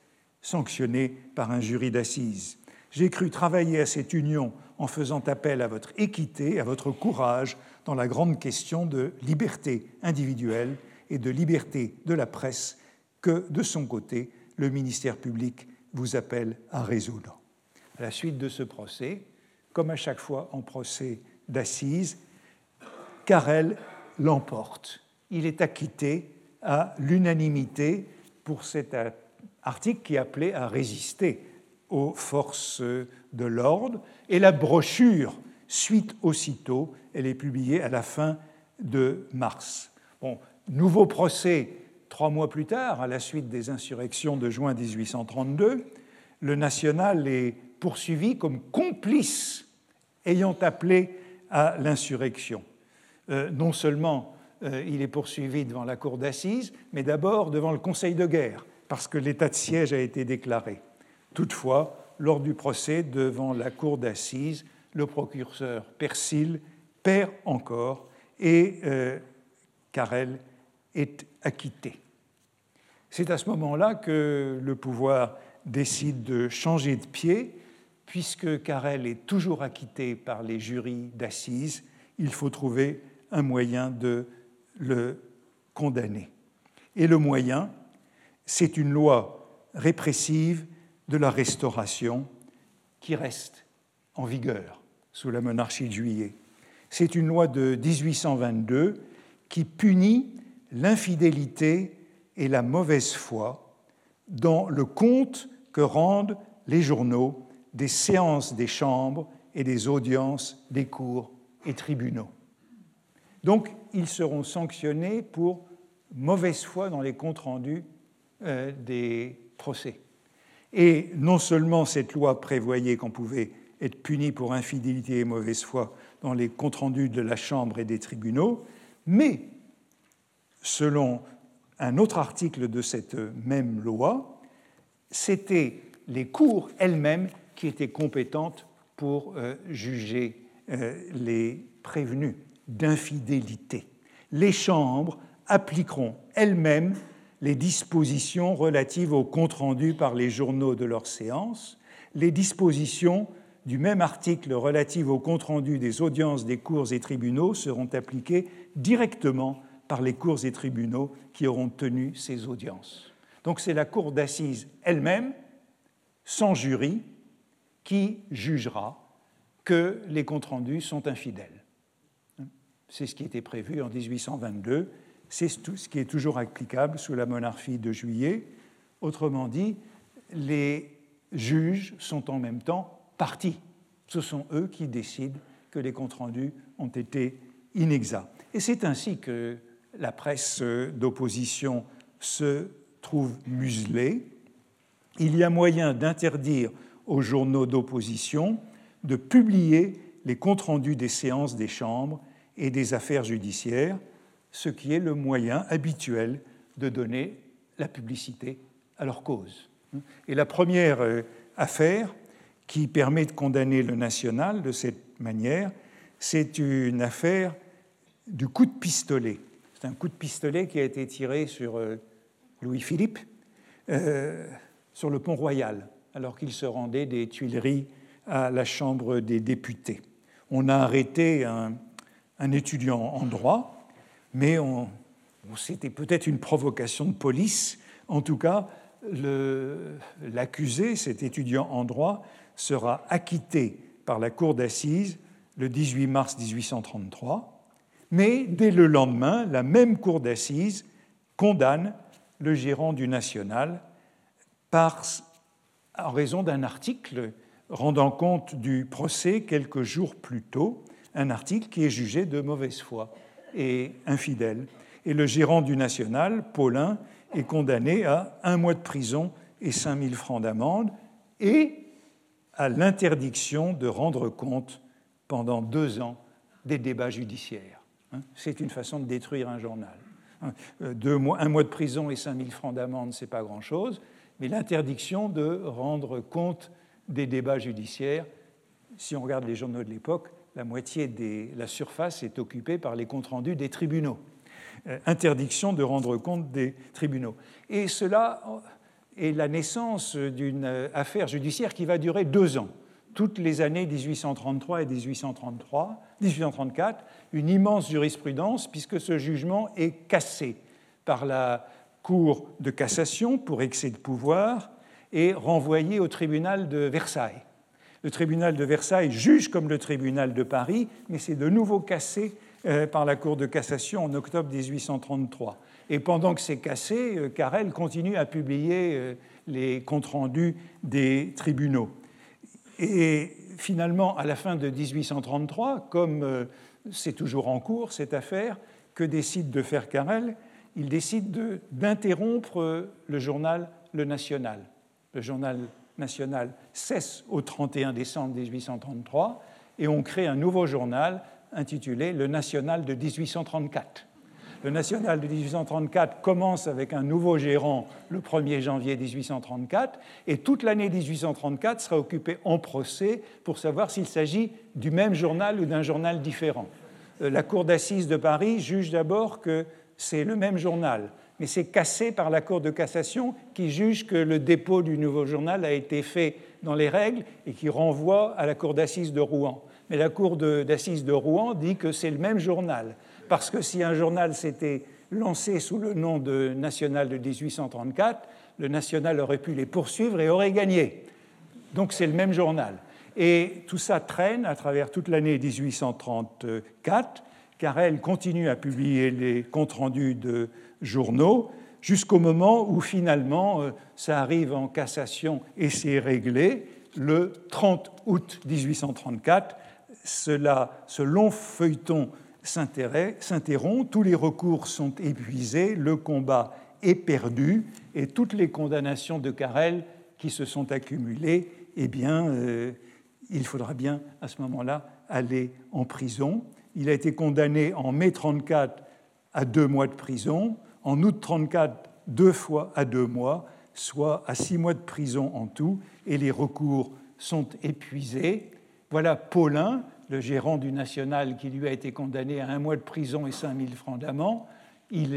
sanctionné par un jury d'assises. J'ai cru travailler à cette union en faisant appel à votre équité, à votre courage dans la grande question de liberté individuelle et de liberté de la presse que, de son côté, le ministère public vous appelle à résoudre. À la suite de ce procès, comme à chaque fois en procès d'assises, Carrel l'emporte. Il est acquitté à l'unanimité pour cet article qui appelait à résister aux forces de l'ordre. Et la brochure suite aussitôt, elle est publiée à la fin de mars. Bon, nouveau procès trois mois plus tard, à la suite des insurrections de juin 1832. Le national est poursuivi comme complice ayant appelé à l'insurrection. non seulement il est poursuivi devant la cour d'assises, mais d'abord devant le conseil de guerre, parce que l'état de siège a été déclaré. Toutefois, lors du procès devant la cour d'assises, le procureur Persil perd encore et euh, Carrel est acquitté. C'est à ce moment-là que le pouvoir décide de changer de pied, puisque Carrel est toujours acquitté par les jurys d'assises, il faut trouver un moyen de le condamner. Et le moyen, c'est une loi répressive de la Restauration qui reste en vigueur sous la monarchie de Juillet. C'est une loi de 1822 qui punit l'infidélité et la mauvaise foi dans le compte que rendent les journaux des séances des chambres et des audiences des cours et tribunaux. Donc, ils seront sanctionnés pour mauvaise foi dans les comptes rendus euh, des procès. Et non seulement cette loi prévoyait qu'on pouvait être puni pour infidélité et mauvaise foi dans les comptes rendus de la Chambre et des tribunaux, mais selon un autre article de cette même loi, c'était les cours elles-mêmes qui étaient compétentes pour euh, juger euh, les prévenus d'infidélité. Les chambres appliqueront elles-mêmes les dispositions relatives aux comptes rendus par les journaux de leurs séances, les dispositions du même article relatives aux comptes rendus des audiences des cours et tribunaux seront appliquées directement par les cours et tribunaux qui auront tenu ces audiences. Donc c'est la cour d'assises elle-même, sans jury, qui jugera que les comptes rendus sont infidèles. C'est ce qui était prévu en 1822 c'est ce qui est toujours applicable sous la monarchie de juillet. Autrement dit, les juges sont en même temps partis. Ce sont eux qui décident que les comptes rendus ont été inexacts. Et c'est ainsi que la presse d'opposition se trouve muselée. Il y a moyen d'interdire aux journaux d'opposition de publier les comptes rendus des séances des chambres et des affaires judiciaires ce qui est le moyen habituel de donner la publicité à leur cause. Et la première euh, affaire qui permet de condamner le national de cette manière, c'est une affaire du coup de pistolet. C'est un coup de pistolet qui a été tiré sur euh, Louis-Philippe euh, sur le pont Royal, alors qu'il se rendait des Tuileries à la Chambre des députés. On a arrêté un, un étudiant en droit mais c'était peut-être une provocation de police. En tout cas, l'accusé, cet étudiant en droit, sera acquitté par la cour d'assises le 18 mars 1833, mais dès le lendemain, la même cour d'assises condamne le gérant du National par, en raison d'un article rendant compte du procès quelques jours plus tôt, un article qui est jugé de mauvaise foi et infidèle. Et le gérant du National, Paulin, est condamné à un mois de prison et 5000 francs d'amende et à l'interdiction de rendre compte pendant deux ans des débats judiciaires. Hein, c'est une façon de détruire un journal. Hein, mois, un mois de prison et 5000 francs d'amende, ce n'est pas grand-chose, mais l'interdiction de rendre compte des débats judiciaires, si on regarde les journaux de l'époque, la moitié de la surface est occupée par les comptes rendus des tribunaux. Euh, interdiction de rendre compte des tribunaux. Et cela est la naissance d'une affaire judiciaire qui va durer deux ans. Toutes les années 1833 et 1833, 1834, une immense jurisprudence, puisque ce jugement est cassé par la Cour de cassation pour excès de pouvoir et renvoyé au tribunal de Versailles. Le tribunal de Versailles juge comme le tribunal de Paris, mais c'est de nouveau cassé euh, par la Cour de cassation en octobre 1833. Et pendant que c'est cassé, euh, Carrel continue à publier euh, les comptes rendus des tribunaux. Et finalement, à la fin de 1833, comme c'est toujours en cours cette affaire, que décide de faire Carrel? Il décide d'interrompre le journal Le National. Le journal national cesse au 31 décembre 1833 et on crée un nouveau journal intitulé Le National de 1834. Le National de 1834 commence avec un nouveau gérant le 1er janvier 1834 et toute l'année 1834 sera occupée en procès pour savoir s'il s'agit du même journal ou d'un journal différent. Euh, la Cour d'assises de Paris juge d'abord que c'est le même journal, mais c'est cassé par la Cour de cassation qui juge que le dépôt du nouveau journal a été fait dans les règles et qui renvoie à la Cour d'assises de Rouen. Mais la Cour d'assises de Rouen dit que c'est le même journal, parce que si un journal s'était lancé sous le nom de National de 1834, le National aurait pu les poursuivre et aurait gagné. Donc c'est le même journal. Et tout ça traîne à travers toute l'année 1834. Carrel continue à publier les comptes rendus de journaux jusqu'au moment où finalement euh, ça arrive en cassation et c'est réglé. Le 30 août 1834, cela, ce long feuilleton s'interrompt, tous les recours sont épuisés, le combat est perdu et toutes les condamnations de Carrel qui se sont accumulées, eh bien, euh, il faudra bien à ce moment-là aller en prison. Il a été condamné en mai 34 à deux mois de prison, en août 34 deux fois à deux mois, soit à six mois de prison en tout, et les recours sont épuisés. Voilà Paulin, le gérant du National, qui lui a été condamné à un mois de prison et 5000 francs d'amende. Il,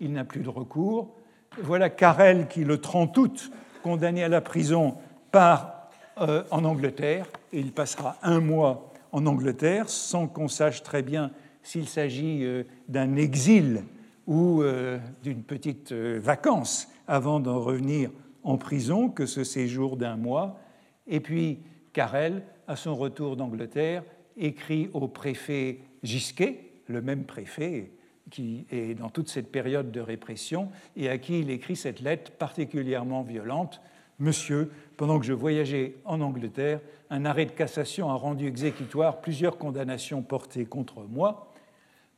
n'a plus de recours. Voilà Carrel qui, le 30 août, condamné à la prison, part euh, en Angleterre, et il passera un mois en Angleterre sans qu'on sache très bien s'il s'agit euh, d'un exil ou euh, d'une petite euh, vacance avant d'en revenir en prison que ce séjour d'un mois. Et puis Carrel, à son retour d'Angleterre, écrit au préfet Gisquet, le même préfet qui est dans toute cette période de répression, et à qui il écrit cette lettre particulièrement violente. Monsieur, pendant que je voyageais en Angleterre, un arrêt de cassation a rendu exécutoire plusieurs condamnations portées contre moi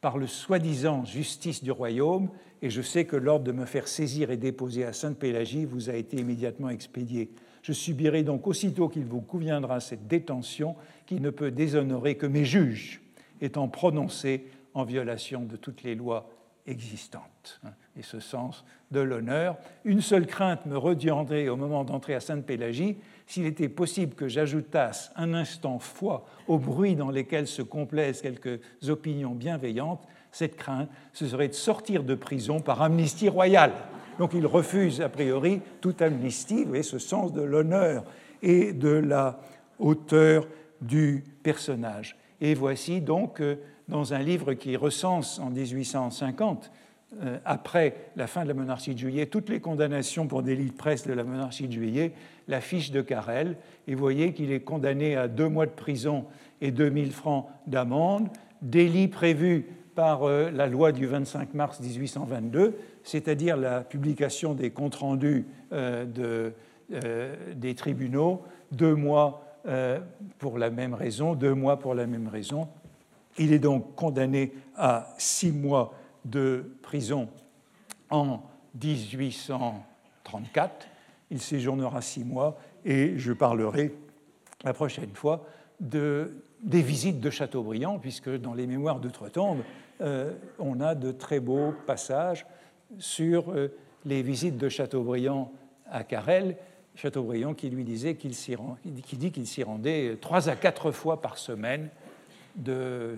par le soi-disant justice du royaume, et je sais que l'ordre de me faire saisir et déposer à Sainte-Pélagie vous a été immédiatement expédié. Je subirai donc aussitôt qu'il vous conviendra cette détention qui ne peut déshonorer que mes juges, étant prononcés en violation de toutes les lois existantes. Et ce sens de l'honneur. Une seule crainte me retiendrait au moment d'entrer à Sainte-Pélagie, s'il était possible que j'ajoutasse un instant foi au bruit dans lesquels se complaisent quelques opinions bienveillantes, cette crainte, ce serait de sortir de prison par amnistie royale. Donc il refuse a priori toute amnistie, vous voyez ce sens de l'honneur et de la hauteur du personnage. Et voici donc euh, dans un livre qui recense en 1850 euh, après la fin de la monarchie de juillet, toutes les condamnations pour délit de presse de la monarchie de juillet, la fiche de Carrel, et vous voyez qu'il est condamné à deux mois de prison et 2000 francs d'amende, délit prévu par euh, la loi du 25 mars 1822, c'est-à-dire la publication des comptes rendus euh, des tribunaux, deux mois pour la même raison, deux mois pour la même raison. Il est donc condamné à six mois de prison en 1834. Il séjournera six mois et je parlerai la prochaine fois de, des visites de Chateaubriand, puisque dans les mémoires d'Outre-Tombe, euh, on a de très beaux passages sur euh, les visites de Chateaubriand à Carrel. Chateaubriand qui lui disait qui dit qu'il s'y rendait trois à quatre fois par semaine de,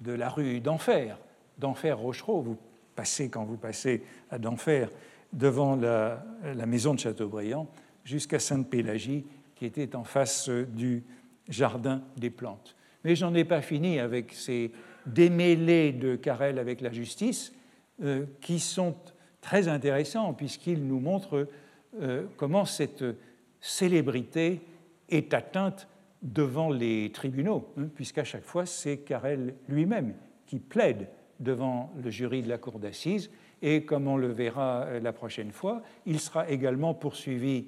de la rue d'Enfer d'Enfer Rochereau, vous passez quand vous passez à d'Enfer devant la, maison de Chateaubriand, jusqu'à Sainte-Pélagie, qui était en face du jardin des plantes. Mais j'en ai pas fini avec ces démêlés de Carrel avec la justice, euh, qui sont très intéressants, puisqu'ils nous montrent euh, comment cette célébrité est atteinte devant les tribunaux, hein, puisqu'à chaque fois, c'est Carrel lui-même qui plaide devant le jury de la cour d'assises et, comme on le verra euh, la prochaine fois, il sera également poursuivi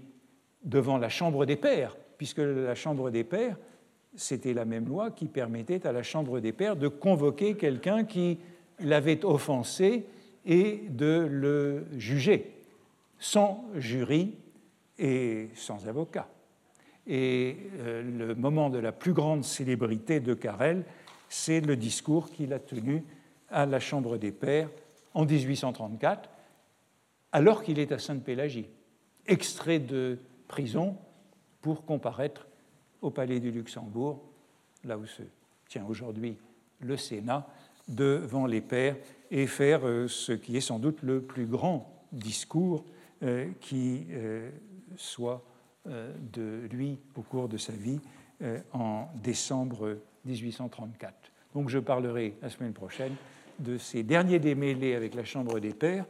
devant la Chambre des pairs, puisque la Chambre des pairs, c'était la même loi qui permettait à la Chambre des pairs de convoquer quelqu'un qui l'avait offensé et de le juger, sans jury et sans avocat. Et euh, le moment de la plus grande célébrité de Carrel, c'est le discours qu'il a tenu à la Chambre des Pairs en 1834, alors qu'il est à Sainte-Pélagie, extrait de prison pour comparaître au Palais du Luxembourg, là où se tient aujourd'hui le Sénat, devant les pairs et faire euh, ce qui est sans doute le plus grand discours euh, qui soit de lui au cours de sa vie en décembre 1834. Donc je parlerai la semaine prochaine de ses derniers démêlés avec la Chambre des Pairs,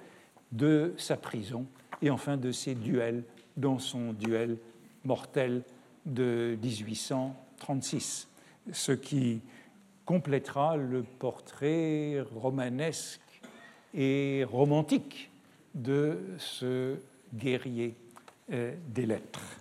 de sa prison et enfin de ses duels, dont son duel mortel de 1836, ce qui complétera le portrait romanesque et romantique de ce guerrier euh, des lettres.